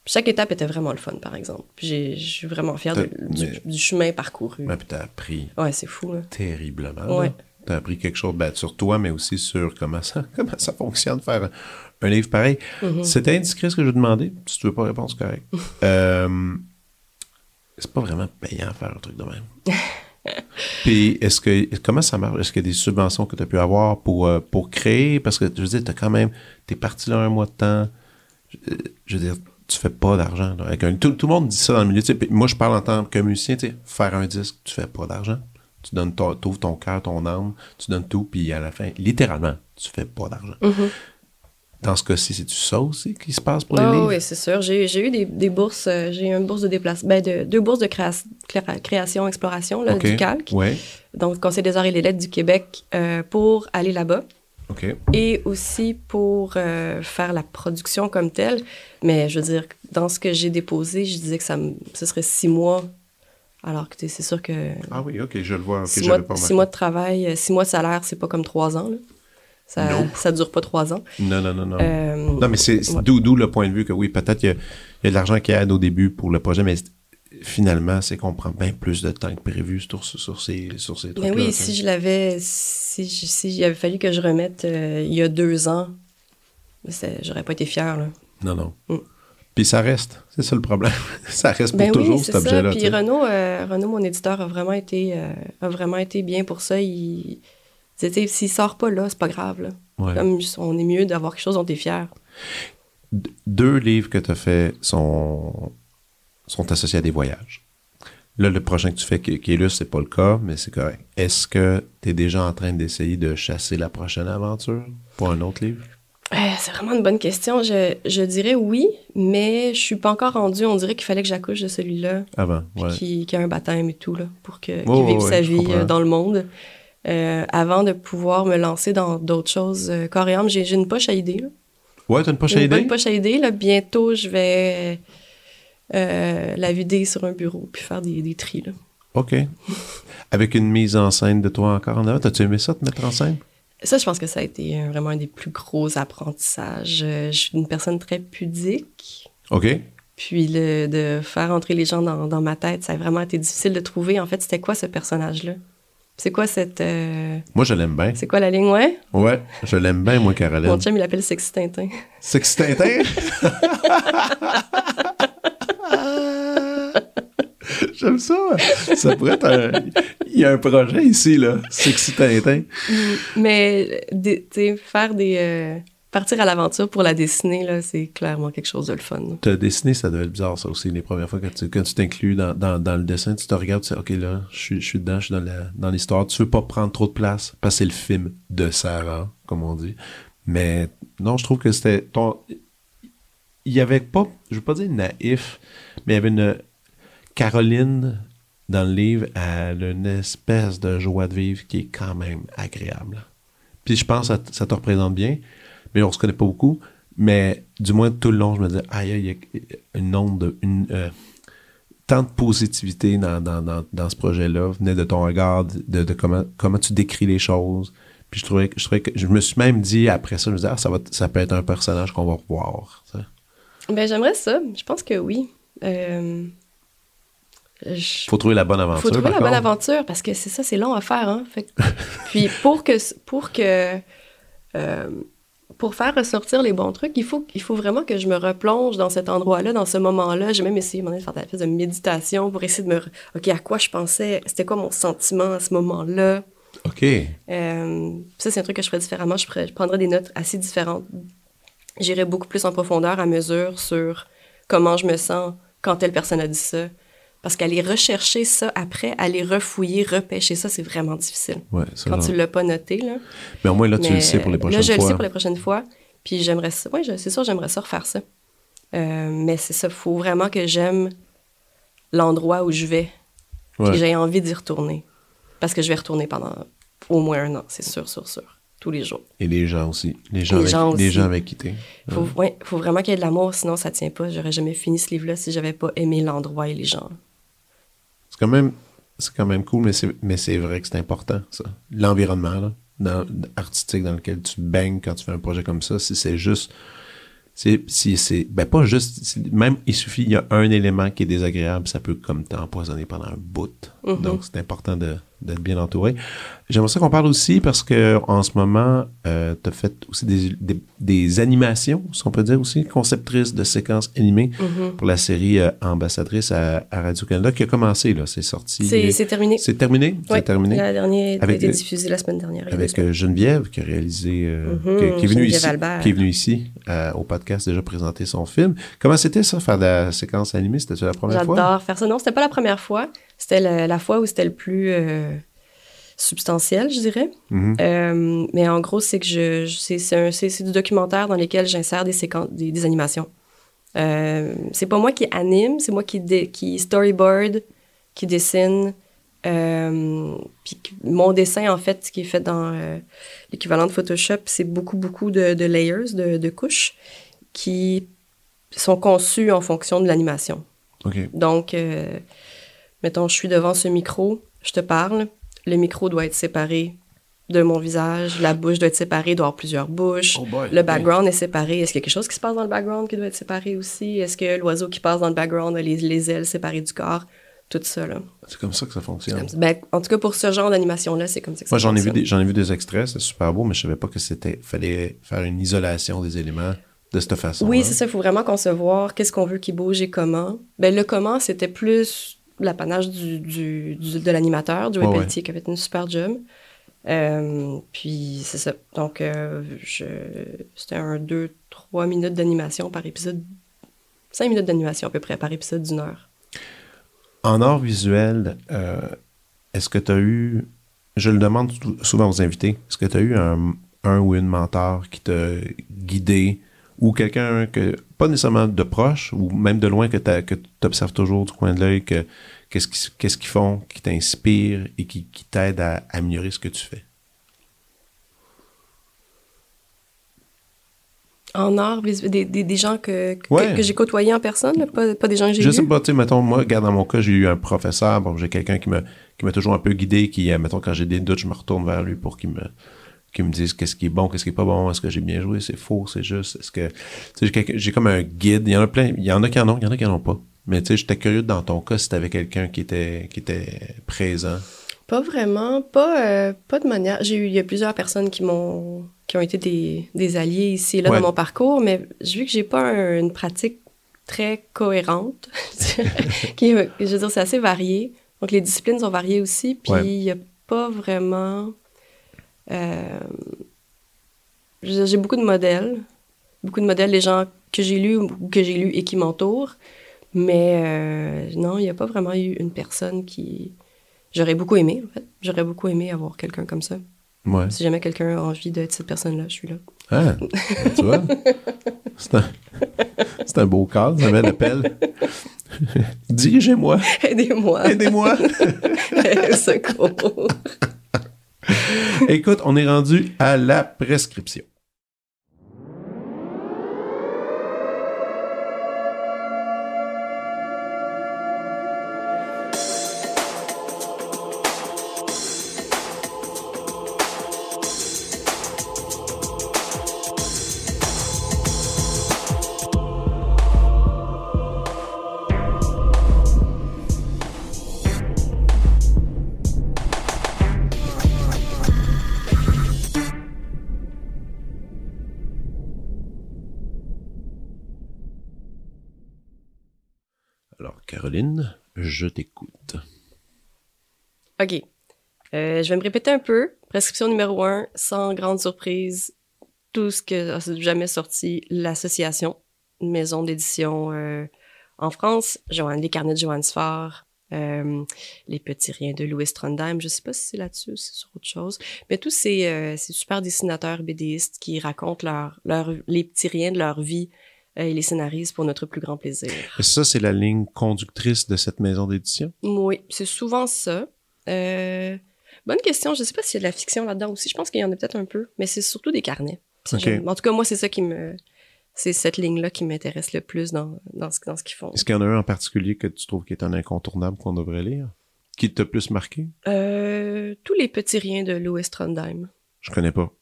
chaque étape était vraiment le fun, par exemple. Je suis vraiment fière de- du, mais- du chemin parcouru. Ouais, puis t'as appris Ouais, c'est fou, là. terriblement. Ouais. T'as appris quelque chose ben, sur toi, mais aussi sur comment ça, comment ça fonctionne faire un, un livre pareil. Mhm. C'était indiscret ce que je demandais. Si tu veux pas répondre, c'est correct. Euh, c'est pas vraiment payant faire un truc de même. Puis, est-ce que, comment ça marche? Est-ce qu'il y a des subventions que tu as pu avoir pour, euh, pour créer? Parce que, je veux dire, t'as quand même, t'es parti là un mois de temps. Je, veux dire, tu fais pas d'argent. tout, tout le monde dit ça dans le milieu. moi, je parle en tant que musicien, tu sais, faire un disque, tu fais pas d'argent. Tu donnes ton, ouvres ton cœur, ton âme, tu donnes tout, puis à la fin, littéralement, tu fais pas d'argent. Mhm. Dans ce cas-ci, c'est-tu ça aussi qui se passe pour les Ah livres? oui, c'est sûr. J'ai eu des, des bourses. euh, j'ai eu une bourse de déplacement. Ben, de, deux bourses de créa- créa- création, exploration, là, du calque. Ouais. Donc, Conseil des arts et des lettres du Québec euh, pour aller là-bas. Et aussi pour euh, faire la production comme telle. Mais je veux dire, dans ce que j'ai déposé, je disais que ça me- ce serait six mois. Alors que c'est sûr que Ah oui, OK, je le vois. Six, mois, pas six remarqué. mois de travail, euh, six mois de salaire, c'est pas comme trois ans. Là. Ça, Nope. ça dure pas trois ans. Non, non, non, non. Euh, Non, mais c'est ouais. d'où le point de vue que oui, peut-être y, il y a de l'argent qui aide au début pour le projet, mais c'est- finalement, c'est qu'on prend bien plus de temps que prévu sur, sur ces, sur ces trucs-là. Mais oui, tu si je l'avais, si, il avait fallu que je remette euh, il y a deux ans, j'aurais pas été fière. Là. Non, non. Mm. Puis ça reste. C'est ça le problème. ça reste pour Ben toujours, oui, cet objet-là. tu Puis. Renaud, euh, Renaud, mon éditeur, a vraiment été, euh, a vraiment été bien pour ça. Il, tu s'il sort pas là, c'est pas grave. Là. Ouais. Comme on est mieux d'avoir quelque chose dont t'es fier. D- Deux livres que tu as faits sont, sont associés à des voyages. Là, le prochain que tu fais, qui, qui est là, c'est pas le cas, mais c'est correct. Est-ce que tu es déjà en train d'essayer de chasser la prochaine aventure pour un autre livre? Euh, c'est vraiment une bonne question. Je, je dirais oui, mais je suis pas encore rendue. On dirait qu'il fallait que j'accouche de celui-là, Avant, puis ouais. y ait un baptême et tout, là, pour que, qu'il vive ouais, sa vie euh, dans le monde. Euh, avant de pouvoir me lancer dans d'autres choses. Âme, j'ai j'ai une poche à idées. Là. Ouais, t'as une poche à J'ai une poche à idées. Là. Bientôt, je vais euh, la vider sur un bureau puis faire des, des tris. Là. OK. Avec une mise en scène de toi encore en avant. T'as-tu aimé ça, te mettre en scène? Ça, je pense que ça a été vraiment un des plus gros apprentissages. Euh, je suis une personne très pudique. OK. Puis le, de faire entrer les gens dans, dans ma tête, ça a vraiment été difficile de trouver. En fait, c'était quoi ce personnage-là? C'est quoi cette... euh, Moi, je l'aime bien. c'est quoi la ligne? Ouais? Ouais, je l'aime bien, moi, Caroline. Mon chum, il appelle Sexy Tintin. Sexy Tintin? J'aime ça. Ça pourrait être un... Il y a un projet ici, là. Sexy Tintin. Mais des- tu sais, faire des... euh, partir à l'aventure pour la dessiner, là, c'est clairement quelque chose de le fun. Te dessiner, ça doit être bizarre, ça aussi, les premières fois. Quand tu quand tu t'inclus dans, dans, dans le dessin, tu te regardes, tu sais, OK, là, je suis, je suis dedans, je suis dans la- dans l'histoire. tu veux pas prendre trop de place, parce que c'est le film de Sarah, comme on dit. Mais non, je trouve que c'était... ton Il y avait pas, je veux pas dire naïf, mais il y avait une... Caroline, dans le livre, elle a une espèce de joie de vivre qui est quand même agréable. Puis je pense que ça, te représente bien, mais on se connaît pas beaucoup. Mais du moins, tout le long, je me disais, aïe, il y a une onde, de, une, euh, tant de positivité dans, dans, dans, ce projet-là venait de ton regard, de, de comment, comment tu décris les choses. Puis je trouvais, je trouvais que je me suis même dit après ça, je me disais, ah, ça, va, ça peut être un personnage qu'on va revoir. Ben, j'aimerais ça. Je pense que oui. Euh, je- Faut trouver la bonne aventure. faut trouver la bonne aventure parce que c'est ça, c'est long à faire. Hein? Fait puis pour que, pour que, euh, pour faire ressortir les bons trucs, il faut, il faut vraiment que je me replonge dans cet endroit-là, dans ce moment-là. J'ai même essayé de faire une de méditation pour essayer de me, ok, à quoi je pensais, c'était quoi mon sentiment à ce moment-là? OK. Euh, ça, c'est un truc que je ferais différemment. Je, ferais- je prendrais des notes assez différentes. J'irais beaucoup plus en profondeur à mesure sur comment je me sens quand telle personne a dit ça. Parce qu'aller rechercher ça après, aller refouiller, repêcher ça, c'est vraiment difficile. Ouais, ça, Quand genre- tu l'as pas noté, là. Mais au moins, là, tu Mais, le sais pour les prochaines Là, je fois. le sais pour les prochaines fois. Puis j'aimerais ça. Oui, c'est sûr, j'aimerais ça refaire ça. Euh, mais c'est ça, faut vraiment que j'aime l'endroit où je vais. Ouais. Et que j'ai envie d'y retourner. Parce que je vais retourner pendant au moins un an, c'est sûr, sûr, sûr. Tous les jours. Et les gens aussi. Les gens, Les avec, gens les gens avec qui t'es. Faut, ouais, faut vraiment qu'il y ait de l'amour, sinon ça tient pas. J'aurais jamais fini ce livre-là si j'avais pas aimé l'endroit et les gens. C'est quand même, c'est quand même cool, mais c'est, mais c'est vrai que c'est important, ça. L'environnement, là, dans- artistique dans lequel tu baignes quand tu fais un projet comme ça, si c'est juste, c'est, si c'est, ben pas juste, même il suffit, il y a un élément qui est désagréable, ça peut comme t'empoisonner pendant un bout. Mhm. Donc, c'est important de, d'être bien entouré. J'aimerais ça qu'on parle aussi parce que en ce moment, euh, tu as fait aussi des, des, des animations, si on peut dire aussi, conceptrice de séquences animées Mhm. pour la série euh, Ambassadrice à, à Radio-Canada qui a commencé, là. C'est sorti. C'est terminé. C'est terminé? C'est terminé? La dernière a Avec été le- diffusée la semaine dernière. Avec euh, Geneviève qui a réalisé, euh, Mhm, qui, qui est venue ici, Albert. qui est venue ici euh, au podcast déjà présenter son film. Comment c'était ça, faire de la séquence animée? C'était la première fois? J'adore faire ça. Non, c'était pas la première fois. C'était la, la fois où c'était le plus. euh, substantielle, je dirais. Mhm. Euh, mais en gros, c'est que je, je- c'est, du documentaire dans lequel j'insère des séquences, des, des animations. Euh, c'est pas moi qui anime, c'est moi qui, dé- qui storyboard, qui dessine. Euh, puis mon dessin, en fait, qui est fait dans euh, l'équivalent de Photoshop, c'est beaucoup, beaucoup de, de layers, de, de couches, qui sont conçues en fonction de l'animation. OK. Donc, mettons, je suis devant ce micro, je te parle, le micro doit être séparé de mon visage, la bouche doit être séparée, doit avoir plusieurs bouches. Oh boy. Le background est séparé. Est-ce qu'il y a quelque chose qui se passe dans le background qui doit être séparé aussi? Est-ce que l'oiseau qui passe dans le background a les, les ailes séparées du corps? Tout ça, là. C'est comme ça que ça fonctionne. Comme. Ben, en tout cas, pour ce genre d'animation-là, c'est comme ça que Moi, ça j'en ai, vu des, j'en ai vu des extraits, c'est super beau, mais je savais pas que c'était fallait faire une isolation des éléments de cette façon. Oui, c'est ça. Il faut vraiment concevoir qu'est-ce qu'on veut qu'il bouge et comment. Ben, le comment, c'était plus l'apanage du, du, du- de l'animateur, Joey Ouais, ouais. Qui avait une super job. Euh, puis, c'est ça. Donc, euh, je- c'était un 2-3 minutes d'animation par épisode. 5 minutes d'animation à peu près par épisode d'une heure. En art visuel, euh, est-ce que tu as eu, je le demande sou- souvent aux invités, est-ce que tu as eu un, un ou une mentor qui t'a guidé ou quelqu'un que, pas nécessairement de proche ou même de loin que tu observes toujours du coin de l'œil, que qu'est-ce qu'ils font, qui t'inspire et qui, qui t'aide à améliorer ce que tu fais? En art, des, des, des gens que, que, Ouais. que j'ai côtoyés en personne, pas, pas des gens que j'ai Je sais pas, tu sais, mettons, moi, regarde, dans mon cas, j'ai eu un professeur, bon, j'ai quelqu'un qui m'a toujours un peu guidé, qui, euh, mettons, quand j'ai des doutes, je me retourne vers lui pour qu'il me, qu'il me dise qu'est-ce qui est bon, qu'est-ce qui est pas bon, est-ce que j'ai bien joué, c'est faux, c'est juste, est-ce que, tu sais, j'ai comme un guide, il y en a plein, il y en a qui en ont, il y en a qui en ont pas. Mais tu sais, j'étais curieux dans ton cas si t'avais quelqu'un qui était, qui était présent. Pas vraiment, pas, euh, pas de manière. J'ai eu, il y a plusieurs personnes qui m'ont, qui ont été des, des alliés ici et là Ouais. dans mon parcours, mais vu que j'ai pas un- une pratique très cohérente, qui, je veux dire, c'est assez varié. Donc les disciplines sont variées aussi, puis Ouais. il y a pas vraiment. Euh, j'ai beaucoup de modèles, beaucoup de modèles des gens que j'ai lus ou que j'ai lus et qui m'entourent, mais euh, non, il n'y a pas vraiment eu une personne qui J'aurais beaucoup aimé, en fait. J'aurais beaucoup aimé avoir quelqu'un comme ça. Ouais. Si jamais quelqu'un a envie d'être cette personne-là, je suis là. Ah, tu vois? C'est un, c'est un beau cas, ça l'appel. Dirigez-moi, Aidez-moi. aidez-moi. Secours. Écoute, on est rendu à la prescription. Je t'écoute. OK. Euh, je vais me répéter un peu. Prescription numéro un, sans grande surprise, tout ce que a jamais sorti, l'association, maison d'édition euh, en France, Joanne, les carnets de Johannes Farr, euh, les petits riens de Louis Trondheim. Je sais pas si c'est là-dessus, si c'est sur autre chose. Mais tous ces, super dessinateurs BDistes qui racontent leur, les petits riens de leur vie et les scénarisent pour notre plus grand plaisir. Et ça, c'est la ligne conductrice de cette maison d'édition? Oui, c'est souvent ça. Euh, bonne question. Je sais pas s'il y a de la fiction là-dedans aussi. Je pense qu'il y en a peut-être un peu, mais c'est surtout des carnets. En tout cas, moi, c'est ça qui me. C'est cette ligne-là qui m'intéresse le plus dans, dans ce, dans ce qu'ils font. Est-ce qu'il y en a un en particulier que tu trouves qui est un incontournable qu'on devrait lire? Qui t'a plus marqué? Euh, tous les petits riens de Louis Trondheim. Je connais pas.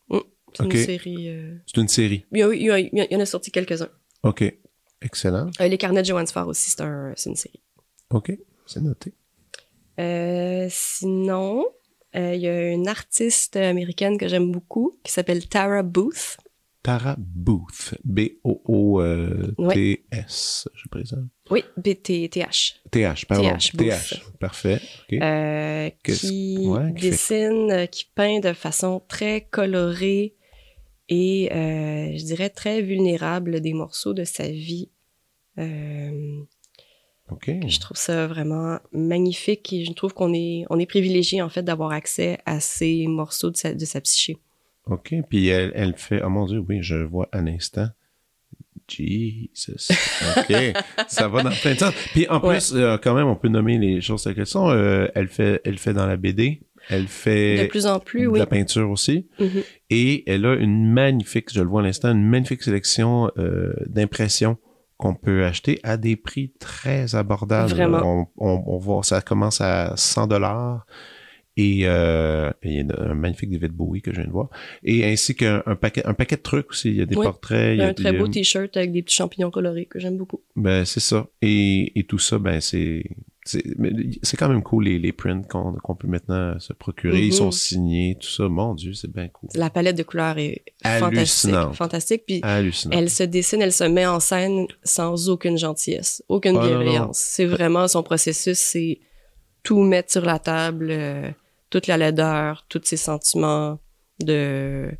C'est Ok. une série. euh, C'est une série. Il y, a- il y a- il y en a sorti quelques-uns. OK. Excellent. Euh, les carnets de Johannes aussi, c'est un, c'est une série. OK. C'est noté. Euh, sinon, euh, il y a une artiste américaine que j'aime beaucoup qui s'appelle Tara Booth. Tara Booth. B-O-O-T-S, je présente. Oui, BTTH. TH, pardon. TH. Parfait. OK. Euh, Qu'est-ce- qui ouais, qui fait- dessine, qui peint de façon très colorée et, euh, je dirais, très vulnérable des morceaux de sa vie. Euh. Je trouve ça vraiment magnifique et je trouve qu'on est, on est privilégié, en fait, d'avoir accès à ces morceaux de sa, de sa psyché. OK. Puis elle, elle fait. Oh mon Dieu, oui, je vois un instant. Jesus. OK. ça va dans plein de sens. Puis en Ouais. plus, euh, quand même, on peut nommer les choses telles qu'elles sont. Euh, elle, fait, elle fait dans la BD. Elle fait De plus en plus, de oui. la peinture aussi. Mhm. Et elle a une magnifique, je le vois à l'instant, une magnifique sélection euh, d'impressions qu'on peut acheter à des prix très abordables. Vraiment. On, on, on voit, ça commence à 100 dollars. Et euh, il y a un magnifique David Bowie que je viens de voir. Et ainsi qu'un un paquet, un paquet de trucs aussi. Il y a des Oui. portraits. Il y a un très beau t-shirt avec des petits champignons colorés que j'aime beaucoup. Ben, c'est ça. Et, et tout ça, ben, c'est. C'est quand même cool les, les prints qu'on peut maintenant se procurer. Ils sont signés, tout ça. Mon Dieu, c'est bien cool. La palette de couleurs est fantastique. Fantastique. Puis elle se dessine, elle se met en scène sans aucune gentillesse, aucune Ah, bienveillance. C'est vraiment son processus, c'est tout mettre sur la table, euh, toute la laideur, tous ses sentiments de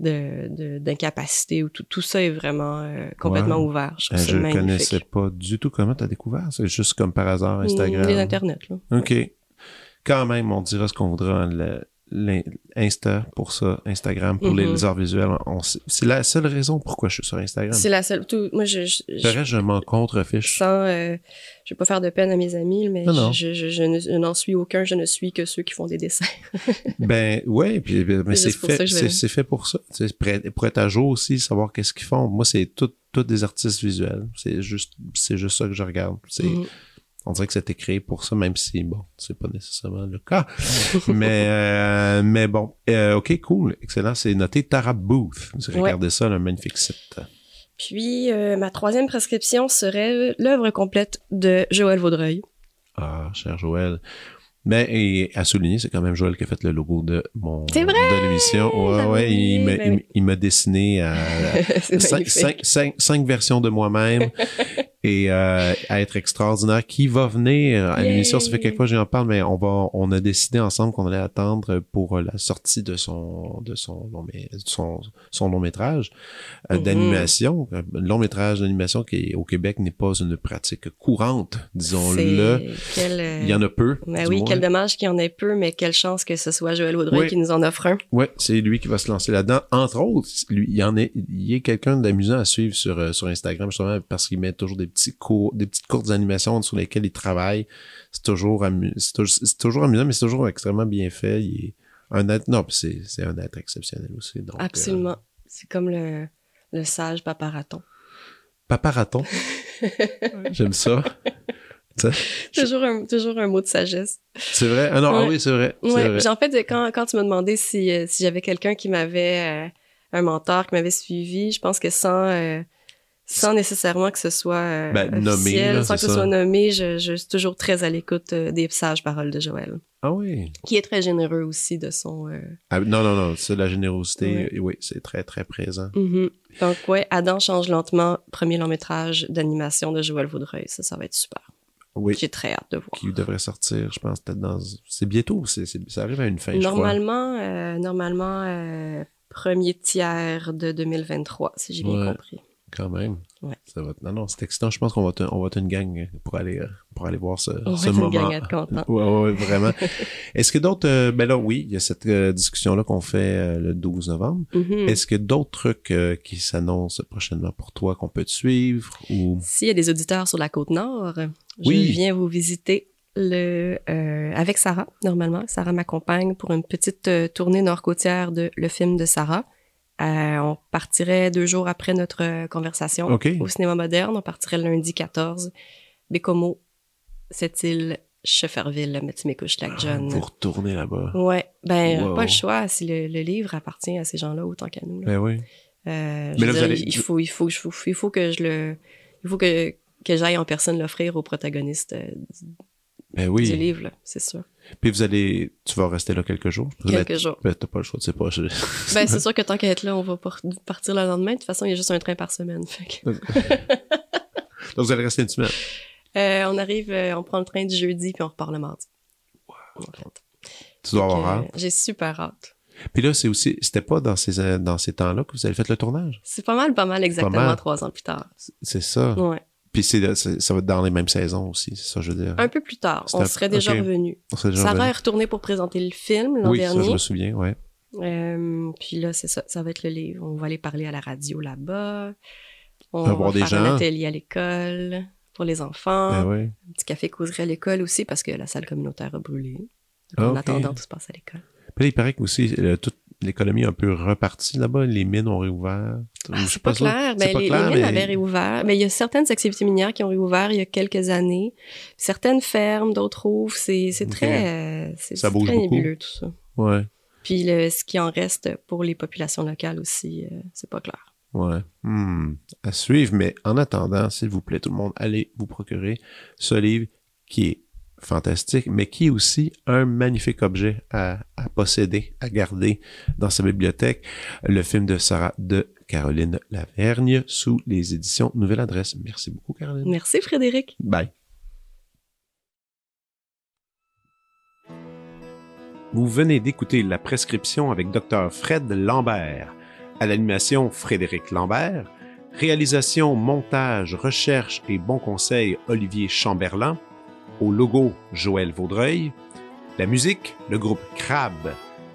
de- de- d'incapacité ou tout, tout ça est vraiment euh, complètement ouvert. Je Euh, je magnifique. connaissais pas du tout comment t'as découvert. C'est juste comme par hasard Instagram. Les internets, là. OK. Quand même, on dira ce qu'on voudra. le- Insta pour ça, Instagram pour les, Mhm. les arts visuels. C'est la seule raison pourquoi je suis sur Instagram. C'est la seule. Tout, moi, je, je, je, reste, je m'en contrefiche. sans, euh, je vais pas faire de peine à mes amis, mais Non, non. je, je, je ne- je n'en suis aucun. Je ne suis que ceux qui font des dessins. Ben ouais, puis ben, mais C'est fait, c'est fait pour ça. C'est pour être, à jour aussi, savoir qu'est-ce qu'ils font. Moi, c'est tout, tout des artistes visuels. C'est juste, c'est juste ça que je regarde. C'est, Mhm. On dirait que c'était créé pour ça, même si bon, c'est pas nécessairement le cas. mais euh, mais bon, Euh, ok, cool, excellent. C'est noté Tara Booth. Vous Ouais. regardez ça, un magnifique site. Puis, euh, ma troisième prescription serait l'œuvre complète de Joël Vaudreuil. Ah, cher Joël. Mais et à souligner, c'est quand même Joël qui a fait le logo de mon vrai! de l'émission. Ouais, Ben ouais, il m'a ben il- dessiné à cinq, cinq, cinq, cinq versions de moi-même. Et euh, à être extraordinaire qui va venir à l'émission ça fait quelques fois que j'en parle mais on va on a décidé ensemble qu'on allait attendre pour la sortie de son de son long, son, son long métrage d'animation. Un long métrage d'animation qui au Québec n'est pas une pratique courante disons-le. Euh, il y en a peu Ben oui. Quel dommage qu'il y en ait peu, mais quelle chance que ce soit Joël Oui. qui nous en offre un. Ouais, c'est lui qui va se lancer là-dedans. Entre autres, lui, il y en est, il est quelqu'un d'amusant à suivre sur euh, sur Instagram justement parce qu'il met toujours des petits cours, des petites courtes animations sur lesquelles il travaille. C'est toujours c'est toujours, c'est toujours amusant, mais c'est toujours extrêmement bien fait. Il est un être, non, c'est c'est un être exceptionnel aussi. Donc, euh, Absolument. C'est comme le, le sage paparaton. paparaton. J'aime ça. Toujours un, toujours un mot de sagesse. C'est vrai. Ah non, ah oui, c'est vrai. Ouais, en fait, quand, quand tu m'as demandé si, euh, si j'avais quelqu'un qui m'avait, euh, un mentor qui m'avait suivi, je pense que sans, euh, sans nécessairement que ce soit euh, Ben, nommé, officiel, là, sans que ce soit nommé, je, je suis toujours très à l'écoute des sages paroles de Joël, Ah oui. qui est très généreux aussi de son... euh, Ah, non, non, non. C'est la générosité. Ouais. Oui, c'est très, très présent. mhm. Donc ouais, Adam change lentement, premier long métrage d'animation de Joël Vaudreuil, ça, ça va être super. Oui. J'ai très hâte de voir. qui devrait sortir, je pense, peut-être dans... C'est bientôt, c'est, c'est- ça arrive à une fin, je crois. Normalement, euh, normalement, euh, premier tiers de 2023, si j'ai bien Ouais. compris. Quand même. Ouais. Ça va être- Non, non, c'est excitant. Je pense qu'on va être, on va être une gang pour aller, euh, pour aller voir ce, On va être une moment. gang à être content. Ouais, ouais, vraiment. Est-ce que d'autres... euh, ben là, oui, il y a cette euh, discussion-là qu'on fait euh, le 12 novembre. Mhm. Est-ce que d'autres trucs euh, qui s'annoncent prochainement pour toi qu'on peut te suivre ou... S'il y a des auditeurs sur la côte nord, Oui. je viens vous visiter le euh, avec Sarah, normalement. Sarah m'accompagne pour une petite euh, tournée nord-côtière de le film de Sarah. Euh, on partirait deux jours après notre euh, conversation au cinéma moderne. On partirait le lundi 14. Bécomo, Sept-Îles, Shefferville, Metimekush-Lac John. Vous retournez là-bas. Ouais, ben Wow. pas le choix. Si le, le livre appartient à ces gens-là autant qu'à nous. là. Ben oui. Euh, Mais là, vous allez- il faut, il faut, il faut, il faut que je le, il faut que que j'aille en personne l'offrir au protagoniste Ben du livre, c'est sûr. Puis vous allez... Tu vas rester là quelques jours? Quelques Ben, jours. ben, t'as pas le choix, tu sais pas. je- Ben c'est sûr que tant qu'à être là, on va par- partir le lendemain. De toute façon, il y a juste un train par semaine. fait que- Donc vous allez rester une semaine. Euh, on arrive, euh, on prend le train du jeudi puis on repart le mardi. En fait. Tu dois avoir hâte. euh, J'ai super hâte. Puis là, c'est aussi, c'était pas dans ces, dans ces temps-là que vous avez fait le tournage? C'est pas mal, pas mal exactement mal. trois ans plus tard. C'est ça. Ouais. Puis c'est, ça va être dans les mêmes saisons aussi, c'est ça, je veux dire. Un peu plus tard, on un- serait déjà revenu. On serait déjà Sarah revenu. est retournée pour présenter le film l'an Oui, ça, je dernier. me souviens, ouais. Euh, puis là, c'est ça, ça va être le livre. On va aller parler à la radio là-bas. On On va va voir des faire un gens. atelier à l'école pour les enfants. Ben ouais. Un petit café causerie à l'école aussi parce que la salle communautaire a brûlé. Donc, Ah, en attendant, tout se passe à l'école. Puis là, il paraît que aussi, toute l'économie est un peu repartie là-bas, les mines ont réouvert. Ah, c'est pas clair. Ben, pas les, clair, les mines mais- avaient réouvert. Mais il y a certaines activités minières qui ont réouvert il y a quelques années. Certaines ferment, d'autres ouvrent. C'est très, euh, c'est bouge très beaucoup. nébuleux tout ça. Ouais, Puis le, ce qui en reste pour les populations locales aussi, euh, c'est pas clair. ouais. Hmm. À suivre, mais en attendant, s'il vous plaît, tout le monde, allez vous procurer ce livre qui est fantastique, mais qui est aussi un magnifique objet à, à posséder, à garder dans sa bibliothèque. Le film de Sarah de Caroline Lavergne sous les éditions Nouvelle Adresse. Merci beaucoup, Caroline. Merci Frédéric. Bye. Vous venez d'écouter la prescription avec Dr Fred Lambert. À l'animation, Frédéric Lambert. Réalisation, montage, recherche et bons conseils, Olivier Chamberlain. Au logo, Joël Vaudreuil. La musique, le groupe Crab.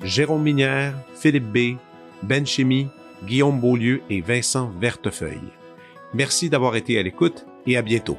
Jérôme Minière, Philippe B, Ben Guillaume Beaulieu et Vincent Vertefeuille. Merci d'avoir été à l'écoute et à bientôt.